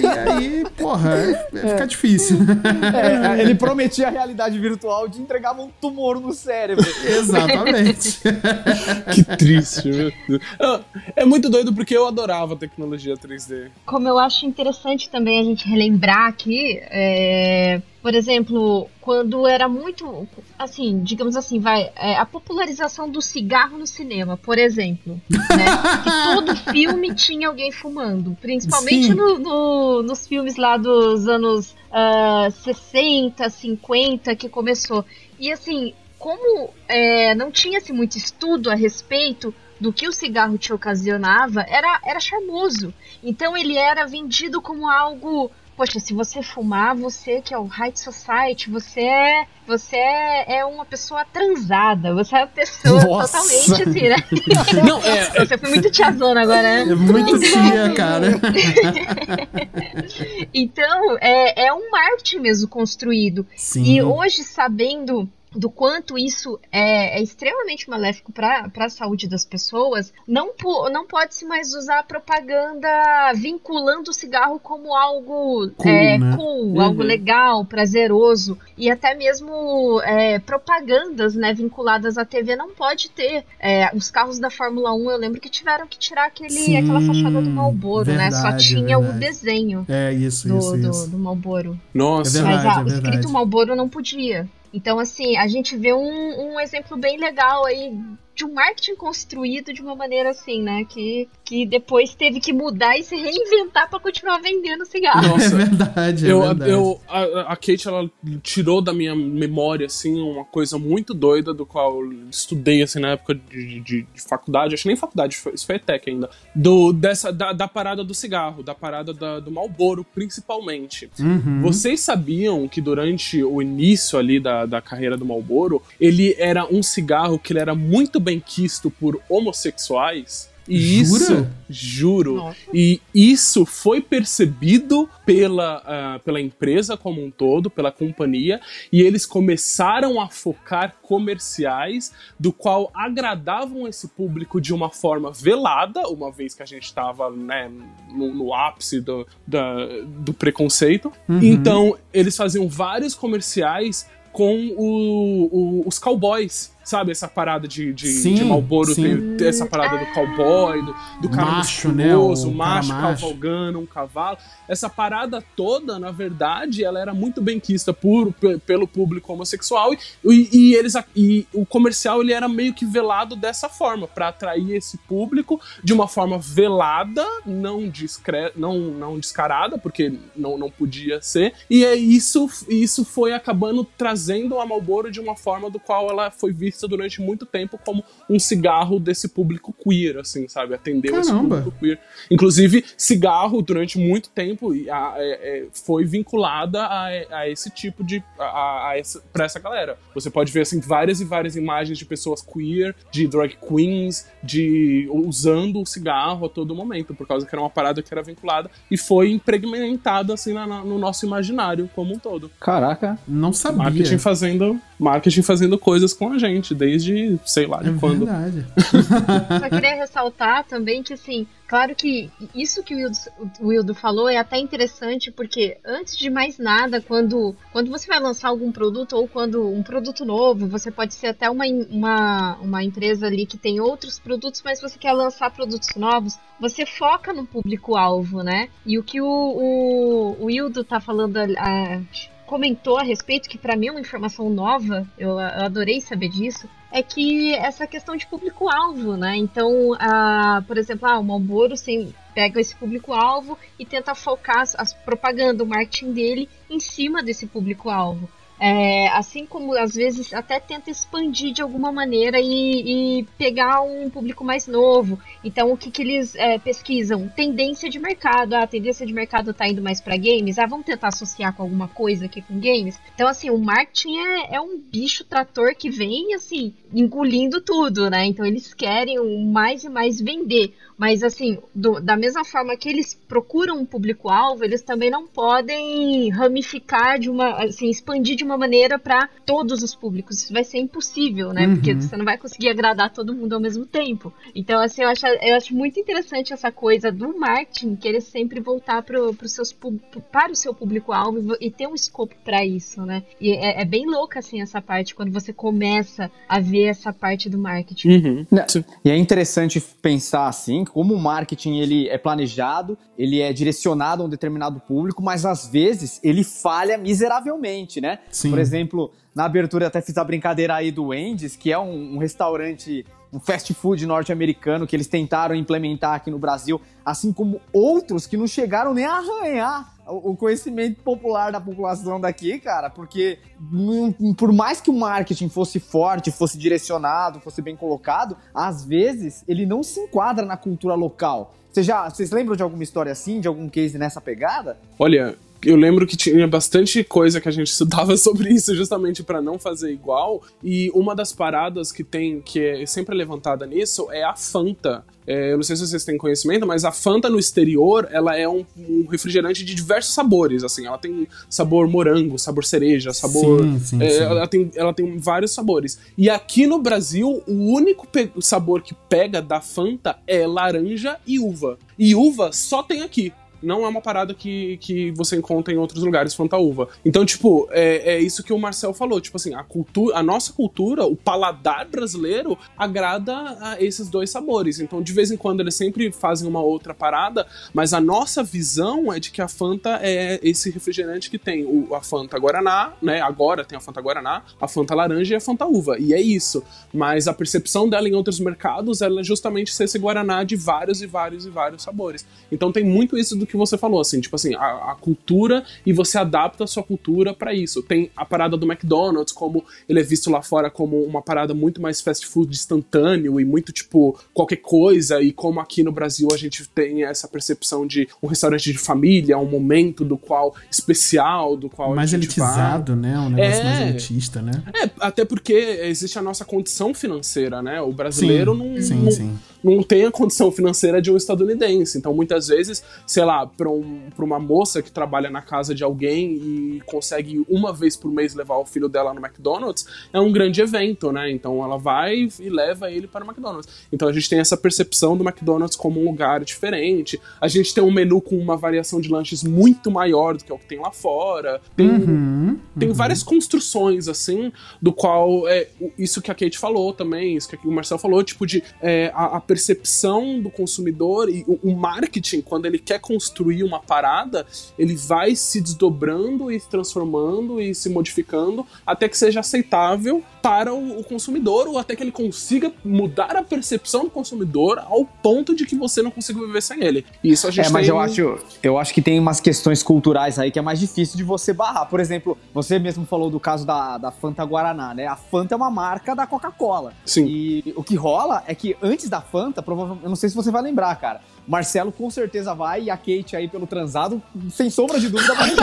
E aí, porra, é, é, fica difícil. é, ele prometia a realidade virtual te entregava um tumor no cérebro. Exatamente. que triste, meu Deus. Ah, é muito doido porque eu adorava tecnologia 3D. Como eu acho interessante também a gente relembrar aqui, é por exemplo, quando era muito, assim, digamos assim, vai, é, a popularização do cigarro no cinema, por exemplo, né? que todo filme tinha alguém fumando, principalmente no, no, nos filmes lá dos anos uh, 60, 50 que começou. E assim, como é, não tinha-se muito estudo a respeito do que o cigarro te ocasionava, era, era charmoso. Então ele era vendido como algo poxa, se você fumar, você que é o High Society, você é, você é, é uma pessoa transada, você é uma pessoa Nossa. totalmente assim, né? Não, é, você foi muito tiazona agora, né? É muito tia, cara. então, é, é um marketing mesmo construído. Sim. E hoje, sabendo do quanto isso é, é extremamente maléfico para a saúde das pessoas, não, não pode-se mais usar propaganda vinculando o cigarro como algo cool, é, né? cool uhum. algo legal, prazeroso. E até mesmo é, propagandas né, vinculadas à TV não pode ter. É, os carros da Fórmula 1, eu lembro que tiveram que tirar aquele, Sim, aquela fachada do Malboro, né? Só tinha o desenho é, isso, do, isso, do, isso. do Malboro. Nossa, é verdade, Mas ah, o escrito Malboro não podia. Então, assim, a gente vê um, um exemplo bem legal aí de um marketing construído de uma maneira assim, né? Que, que depois teve que mudar e se reinventar para continuar vendendo cigarro. Nossa, é verdade, é eu, verdade. Eu, a, a, Kate, ela tirou da minha memória, assim, uma coisa muito doida, do qual eu estudei, assim, na época de, de, de faculdade, acho que nem faculdade, isso foi ETEC ainda, do, dessa, da, da parada do cigarro, da parada da, do Malboro, principalmente. Uhum. Vocês sabiam que durante o início ali da, da carreira do Malboro, ele era um cigarro que ele era muito bem quisto por homossexuais. E Jura? isso, juro, Nossa. e isso foi percebido pela, uh, pela empresa como um todo, pela companhia, e eles começaram a focar comerciais do qual agradavam esse público de uma forma velada, uma vez que a gente estava né, no, no, ápice do, da, do preconceito. Uhum. Então, eles faziam vários comerciais com o, o, os cowboys sabe? Essa parada de, de, sim, de Malboro, tem, tem, essa parada do cowboy, do, do cara macho, musculoso, né? o macho cavalgando um cavalo. Essa parada toda, na verdade, ela era muito bem quista por, pelo público homossexual e, e, eles, e o comercial ele era meio que velado dessa forma, para atrair esse público de uma forma velada, não, discre não, não descarada, porque não, não podia ser. E é isso, isso foi acabando trazendo a Malboro de uma forma do qual ela foi vista vista durante muito tempo como um cigarro desse público queer, assim, sabe? Atendeu Caramba. esse público queer. Inclusive, cigarro, durante muito tempo, a, a, é, foi vinculada a, a, esse tipo de. A, a essa, pra essa galera. Você pode ver, assim, várias e várias imagens de pessoas queer, de drag queens, de usando o cigarro a todo momento, por causa que era uma parada que era vinculada e foi impregmentada, assim, na, na, no nosso imaginário como um todo. Caraca, não sabia. Marketing fazendo, marketing fazendo coisas com a gente desde sei lá de é quando. Verdade. Só queria ressaltar também que assim, claro que isso que o Wildo, o Wildo falou é até interessante porque antes de mais nada, quando quando você vai lançar algum produto ou quando um produto novo, você pode ser até uma, uma, uma empresa ali que tem outros produtos, mas você quer lançar produtos novos, você foca no público-alvo, né? E o que o, o, o Wildo tá falando a, comentou a respeito, que para mim é uma informação nova, eu, eu, adorei saber disso, é que essa questão de público-alvo, né? Então, a, por exemplo, ah, o Malboro sem, pega esse público-alvo e tenta focar as, as propaganda, o marketing dele em cima desse público-alvo. É, assim como às vezes até tenta expandir de alguma maneira e, e pegar um público mais novo. Então, o que, que eles é, pesquisam? Tendência de mercado. Ah, a tendência de mercado está indo mais para games. Ah, vamos tentar associar com alguma coisa aqui com games. Então, assim, o marketing é, é um bicho trator que vem, assim, engolindo tudo, né? Então, eles querem mais e mais vender. Mas, assim, do, da mesma forma que eles procuram um público-alvo, eles também não podem ramificar de uma, assim, expandir de uma maneira para todos os públicos. Isso vai ser impossível, né? Uhum. Porque você não vai conseguir agradar todo mundo ao mesmo tempo. Então, assim, eu acho, eu acho muito interessante essa coisa do marketing querer sempre voltar pro, pro seus, para o seu público-alvo e ter um escopo para isso, né? E é, é, bem louca, assim, essa parte, quando você começa a ver essa parte do marketing. Uhum. E é interessante pensar, assim, como o marketing ele é planejado, ele é direcionado a um determinado público, mas às vezes ele falha miseravelmente, né? Sim. Por exemplo, na abertura até fiz a brincadeira aí do Wendy's, que é um, um restaurante um fast food norte-americano que eles tentaram implementar aqui no Brasil, assim como outros que não chegaram nem a arranhar o conhecimento popular da população daqui, cara, porque por mais que o marketing fosse forte, fosse direcionado, fosse bem colocado, às vezes ele não se enquadra na cultura local. Vocês já, vocês lembram de alguma história assim, de algum case nessa pegada? Olha, eu lembro que tinha bastante coisa que a gente estudava sobre isso justamente para não fazer igual. E uma das paradas que tem, que é sempre levantada nisso, é a Fanta. É, eu não sei se vocês têm conhecimento, mas a Fanta no exterior, ela é um, um, refrigerante de diversos sabores, assim. Ela tem sabor morango, sabor cereja, sabor... Sim, sim, é, sim. Ela, tem, ela tem vários sabores. E aqui no Brasil, o único sabor que pega da Fanta é laranja e uva. E uva só tem aqui não é uma parada que, que você encontra em outros lugares, Fanta Uva. Então, tipo, é, é isso que o Marcel falou. Tipo assim, a cultura, a nossa cultura, o paladar brasileiro agrada a esses dois sabores. Então, de vez em quando, eles sempre fazem uma outra parada, mas a nossa visão é de que a Fanta é esse refrigerante que tem o, a Fanta Guaraná, né? Agora tem a Fanta Guaraná, a Fanta Laranja e a Fanta Uva. E é isso. Mas a percepção dela em outros mercados é justamente ser esse Guaraná de vários e vários e vários sabores. Então tem muito isso do que você falou, assim, tipo assim, a, a cultura e você adapta a sua cultura para isso. Tem a parada do McDonald's, como ele é visto lá fora como uma parada muito mais fast food instantâneo e muito tipo qualquer coisa, e como aqui no Brasil a gente tem essa percepção de um restaurante de família, um momento do qual especial, do qual mais elitizado, vai. né? Um negócio é, mais elitista, né? É, até porque existe a nossa condição financeira, né? O brasileiro sim, não, sim, não, sim. Não tem a condição financeira de um estadunidense. Então, muitas vezes, sei lá, pra, um, uma moça que trabalha na casa de alguém e consegue uma vez por mês levar o filho dela no McDonald's, é um grande evento, né? Então ela vai e leva ele para o McDonald's. Então a gente tem essa percepção do McDonald's como um lugar diferente. A gente tem um menu com uma variação de lanches muito maior do que é o que tem lá fora. Tem, uhum, tem uhum. várias construções, assim, do qual é isso que a Kate falou também, isso que o Marcel falou, tipo, de é, a, a, percepção do consumidor e o, o marketing, quando ele quer construir uma parada, ele vai se desdobrando e se transformando e se modificando até que seja aceitável para o, consumidor ou até que ele consiga mudar a percepção do consumidor ao ponto de que você não consiga viver sem ele. E isso a gente É, mas tem... eu acho, eu acho que tem umas questões culturais aí que é mais difícil de você barrar. Por exemplo, você mesmo falou do caso da, da Fanta Guaraná, né? A Fanta é uma marca da Coca-Cola. Sim. E o que rola é que antes da Fanta, provavelmente, eu não sei se você vai lembrar, cara, Marcelo com certeza vai e a Kate aí pelo transado, sem sombra de dúvida, vai do...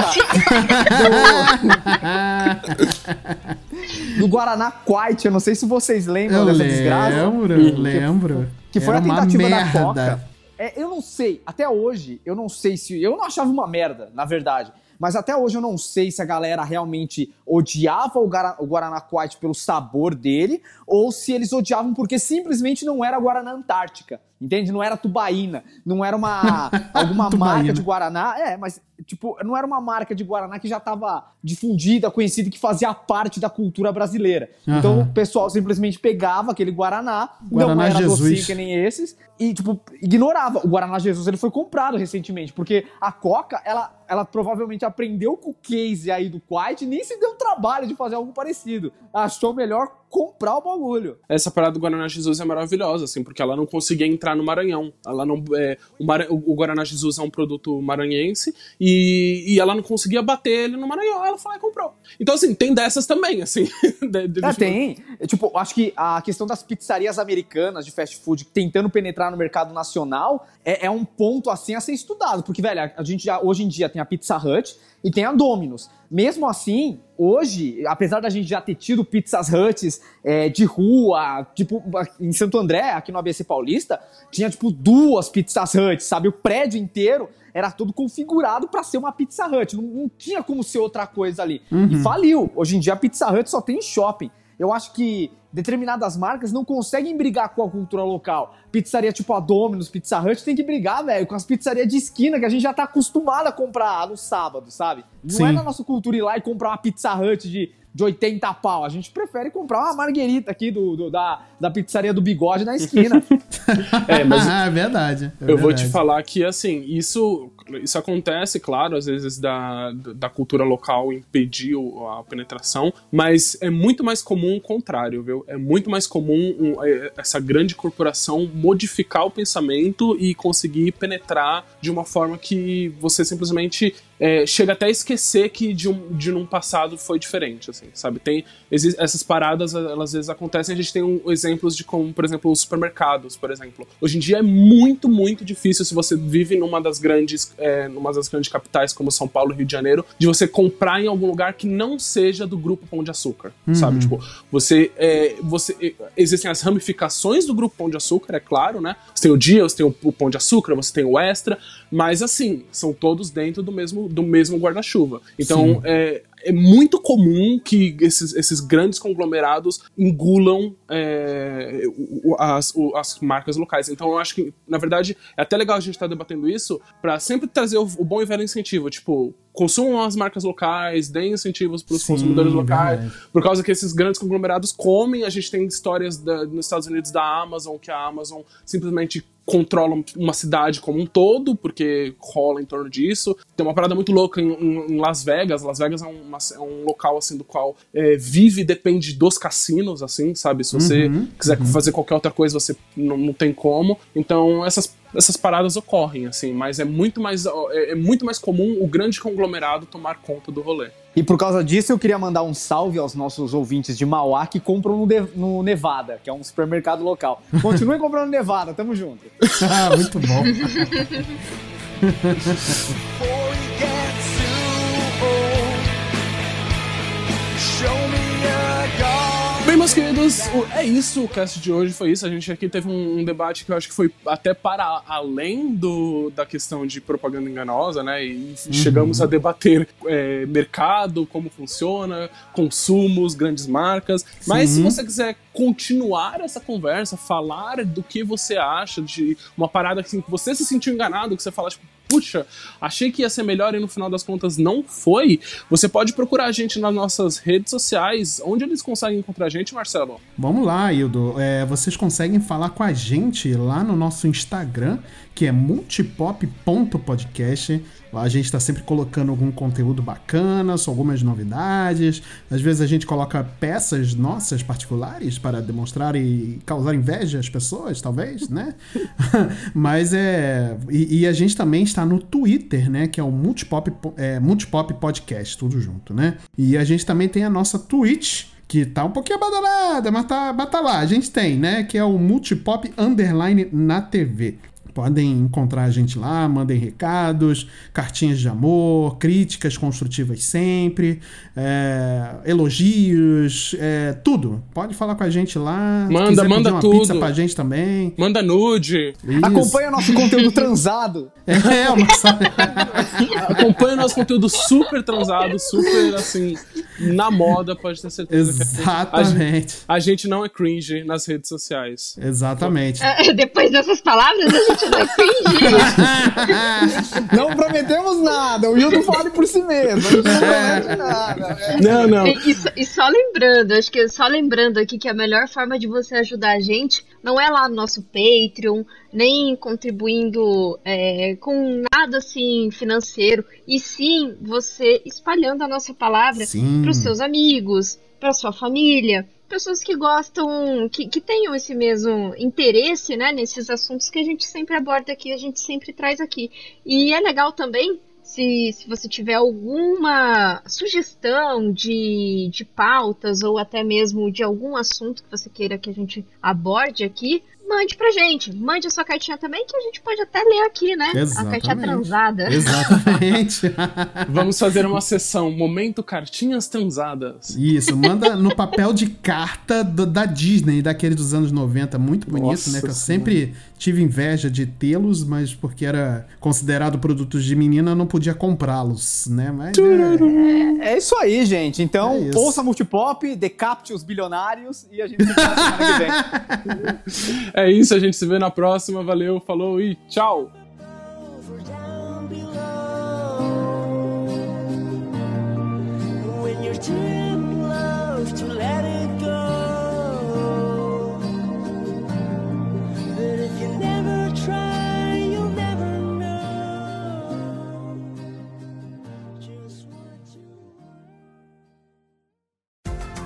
do Guaraná Quite, eu não sei se vocês lembram eu dessa lembro, desgraça. Lembro, lembro. Que foi Era a tentativa da Coca. É, eu não sei, até hoje, eu não sei se. Eu não achava uma merda, na verdade. Mas até hoje eu não sei se a galera realmente odiava o, Guaraná, o Guaraná Quite pelo sabor dele ou se eles odiavam porque simplesmente não era Guaraná Antártica. Entende? Não era tubaína, não era uma alguma marca de Guaraná. É, mas tipo, não era uma marca de Guaraná que já estava difundida, conhecida, que fazia parte da cultura brasileira. Uhum. Então o pessoal simplesmente pegava aquele Guaraná, Guaraná não era Jesus. docinho que nem esses, e tipo, ignorava. O Guaraná Jesus ele foi comprado recentemente, porque a Coca, ela, ela provavelmente aprendeu com o case aí do Quite e nem se deu o trabalho de fazer algo parecido. Achou melhor comprar o bagulho. Essa parada do Guaraná Jesus é maravilhosa, assim, porque ela não conseguia entrar no Maranhão. Ela não, é, o, Mar, o, Guaraná Jesus é um produto maranhense e, e ela não conseguia bater ele no Maranhão. Ela foi lá e comprou. Então, assim, tem dessas também, assim. de, de é, tem. Tipo, acho que a questão das pizzarias americanas de fast food tentando penetrar no mercado nacional é, é um ponto, assim, a ser estudado. Porque, velho, a gente já, hoje em dia tem a Pizza Hut e tem a Domino's. Mesmo assim, hoje, apesar da gente já ter tido Pizzas Huts é, de rua, tipo, em Santo André, aqui no ABC Paulista, tinha, tipo, duas pizzas Hut, sabe? O prédio inteiro era tudo configurado para ser uma Pizza Hut. Não, não, tinha como ser outra coisa ali. Uhum. E faliu. Hoje em dia a Pizza Hut só tem shopping. Eu acho que determinadas marcas não conseguem brigar com a cultura local. Pizzaria tipo a Domino's, Pizza Hut tem que brigar, velho, com as pizzarias de esquina que a gente já tá acostumado a comprar no sábado, sabe? Não Sim. é na nossa cultura ir lá e comprar uma Pizza Hut de de 80 pau. A gente prefere comprar uma marguerita aqui do, do da, da pizzaria do bigode na esquina. é, mas é verdade. É eu verdade. vou te falar que, assim, isso, isso acontece, claro, às vezes da, da cultura local impedir a penetração, mas é muito mais comum o contrário, viu? É muito mais comum um, é, essa grande corporação modificar o pensamento e conseguir penetrar de uma forma que você simplesmente é, chega até a esquecer que de um, de um passado foi diferente, assim, sabe? Tem essas paradas, elas às vezes acontecem, a gente tem um, exemplos de como, por exemplo, os supermercados, por exemplo. Hoje em dia é muito, muito difícil se você vive numa das grandes, é, numa das grandes capitais como São Paulo e Rio de Janeiro, de você comprar em algum lugar que não seja do grupo Pão de Açúcar, uhum. sabe? Tipo, você, é, você existem as ramificações do grupo Pão de Açúcar, é claro, né? Você tem o dia, você tem o, o Pão de Açúcar, você tem o Extra, mas assim, são todos dentro do mesmo do mesmo guarda-chuva. Então, é, é muito comum que esses, esses grandes conglomerados engulam é, as, as marcas locais. Então eu acho que, na verdade, é até legal a gente estar tá debatendo isso para sempre trazer o, o, bom e velho incentivo. Tipo, consumam as marcas locais, deem incentivos para os consumidores locais. Verdade. Por causa que esses grandes conglomerados comem, a gente tem histórias da, nos Estados Unidos da Amazon, que a Amazon simplesmente controla uma cidade como um todo, porque rola em torno disso. Tem uma parada muito louca em, em Las Vegas. Las Vegas é um, uma, é um local assim do qual é, vive e depende dos cassinos, assim, sabe? Se você uhum, quiser uhum. fazer qualquer outra coisa, você não, não tem como. Então essas essas paradas ocorrem, assim, mas é muito mais é, é muito mais comum o grande conglomerado tomar conta do rolê. E por causa disso, eu queria mandar um salve aos nossos ouvintes de Mauá que compram no, de, no Nevada, que é um supermercado local. Continuem comprando no Nevada, tamo junto. ah, muito bom. meus queridos, é isso. O cast de hoje foi isso. A gente aqui teve um, debate que eu acho que foi até para além do, da questão de propaganda enganosa, né? E uhum. chegamos a debater é, mercado, como funciona, consumos, grandes marcas. Mas Sim. se você quiser continuar essa conversa, falar do que você acha de uma parada assim, que você se sentiu enganado, que você fala, tipo, puxa, achei que ia ser melhor e no final das contas não foi, você pode procurar a gente nas nossas redes sociais. Onde eles conseguem encontrar a gente, Marcelo? Vamos lá, Hildo. É, vocês conseguem falar com a gente lá no nosso Instagram, que é multipop.podcast. A gente está sempre colocando algum conteúdo bacana, algumas novidades. Às vezes a gente coloca peças nossas particulares para demonstrar e causar inveja às pessoas, talvez, né? Mas é. E, e, a gente também está no Twitter, né? Que é o Multipop, é, Multipop Podcast, tudo junto, né? E a gente também tem a nossa Twitch que tá um pouquinho abandonada, mas tá, mas tá lá. A gente tem, né? Que é o Multipop Underline na TV. Podem encontrar a gente lá, mandem recados, cartinhas de amor, críticas construtivas sempre, é, elogios, é, tudo. Pode falar com a gente lá. Manda, manda uma tudo. pizza pra gente também. Manda nude. Isso. Acompanha nosso conteúdo transado. É, uma Acompanha nosso conteúdo super transado, super assim, na moda, pode ter certeza. Exatamente. A gente, a gente não é cringe nas redes sociais. Exatamente. É, depois dessas palavras, a gente não é cringe. não prometemos nada. O Hildo fale por si mesmo. A gente não promete nada. Não, não. E, e, e só lembrando, acho que só lembrando aqui que a melhor forma de você ajudar a gente não é lá no nosso Patreon, nem contribuindo é, com nada assim financeiro, e sim você espalhando a nossa palavra para os seus amigos, para sua família, pessoas que gostam, que, que tenham esse mesmo interesse, né, nesses assuntos que a gente sempre aborda aqui, a gente sempre traz aqui. E é legal também se, se você tiver alguma sugestão de, de pautas ou até mesmo de algum assunto que você queira que a gente aborde aqui, mande pra gente. Mande a sua cartinha também, que a gente pode até ler aqui, né? Exatamente. A cartinha transada. Exatamente. Vamos fazer uma sessão Momento Cartinhas Transadas. Isso, manda no papel de carta do, da Disney, daquele dos anos 90, muito bonito, Nossa né? Que eu sempre tive inveja de tê-los, mas porque era considerado produtos de menina, não podia comprá-los, né? Mas é... é... isso aí, gente. Então, é ouça Multipop, decapte os bilionários e a gente se vê na semana que vem. É isso, a gente se vê na próxima. Valeu, falou e tchau!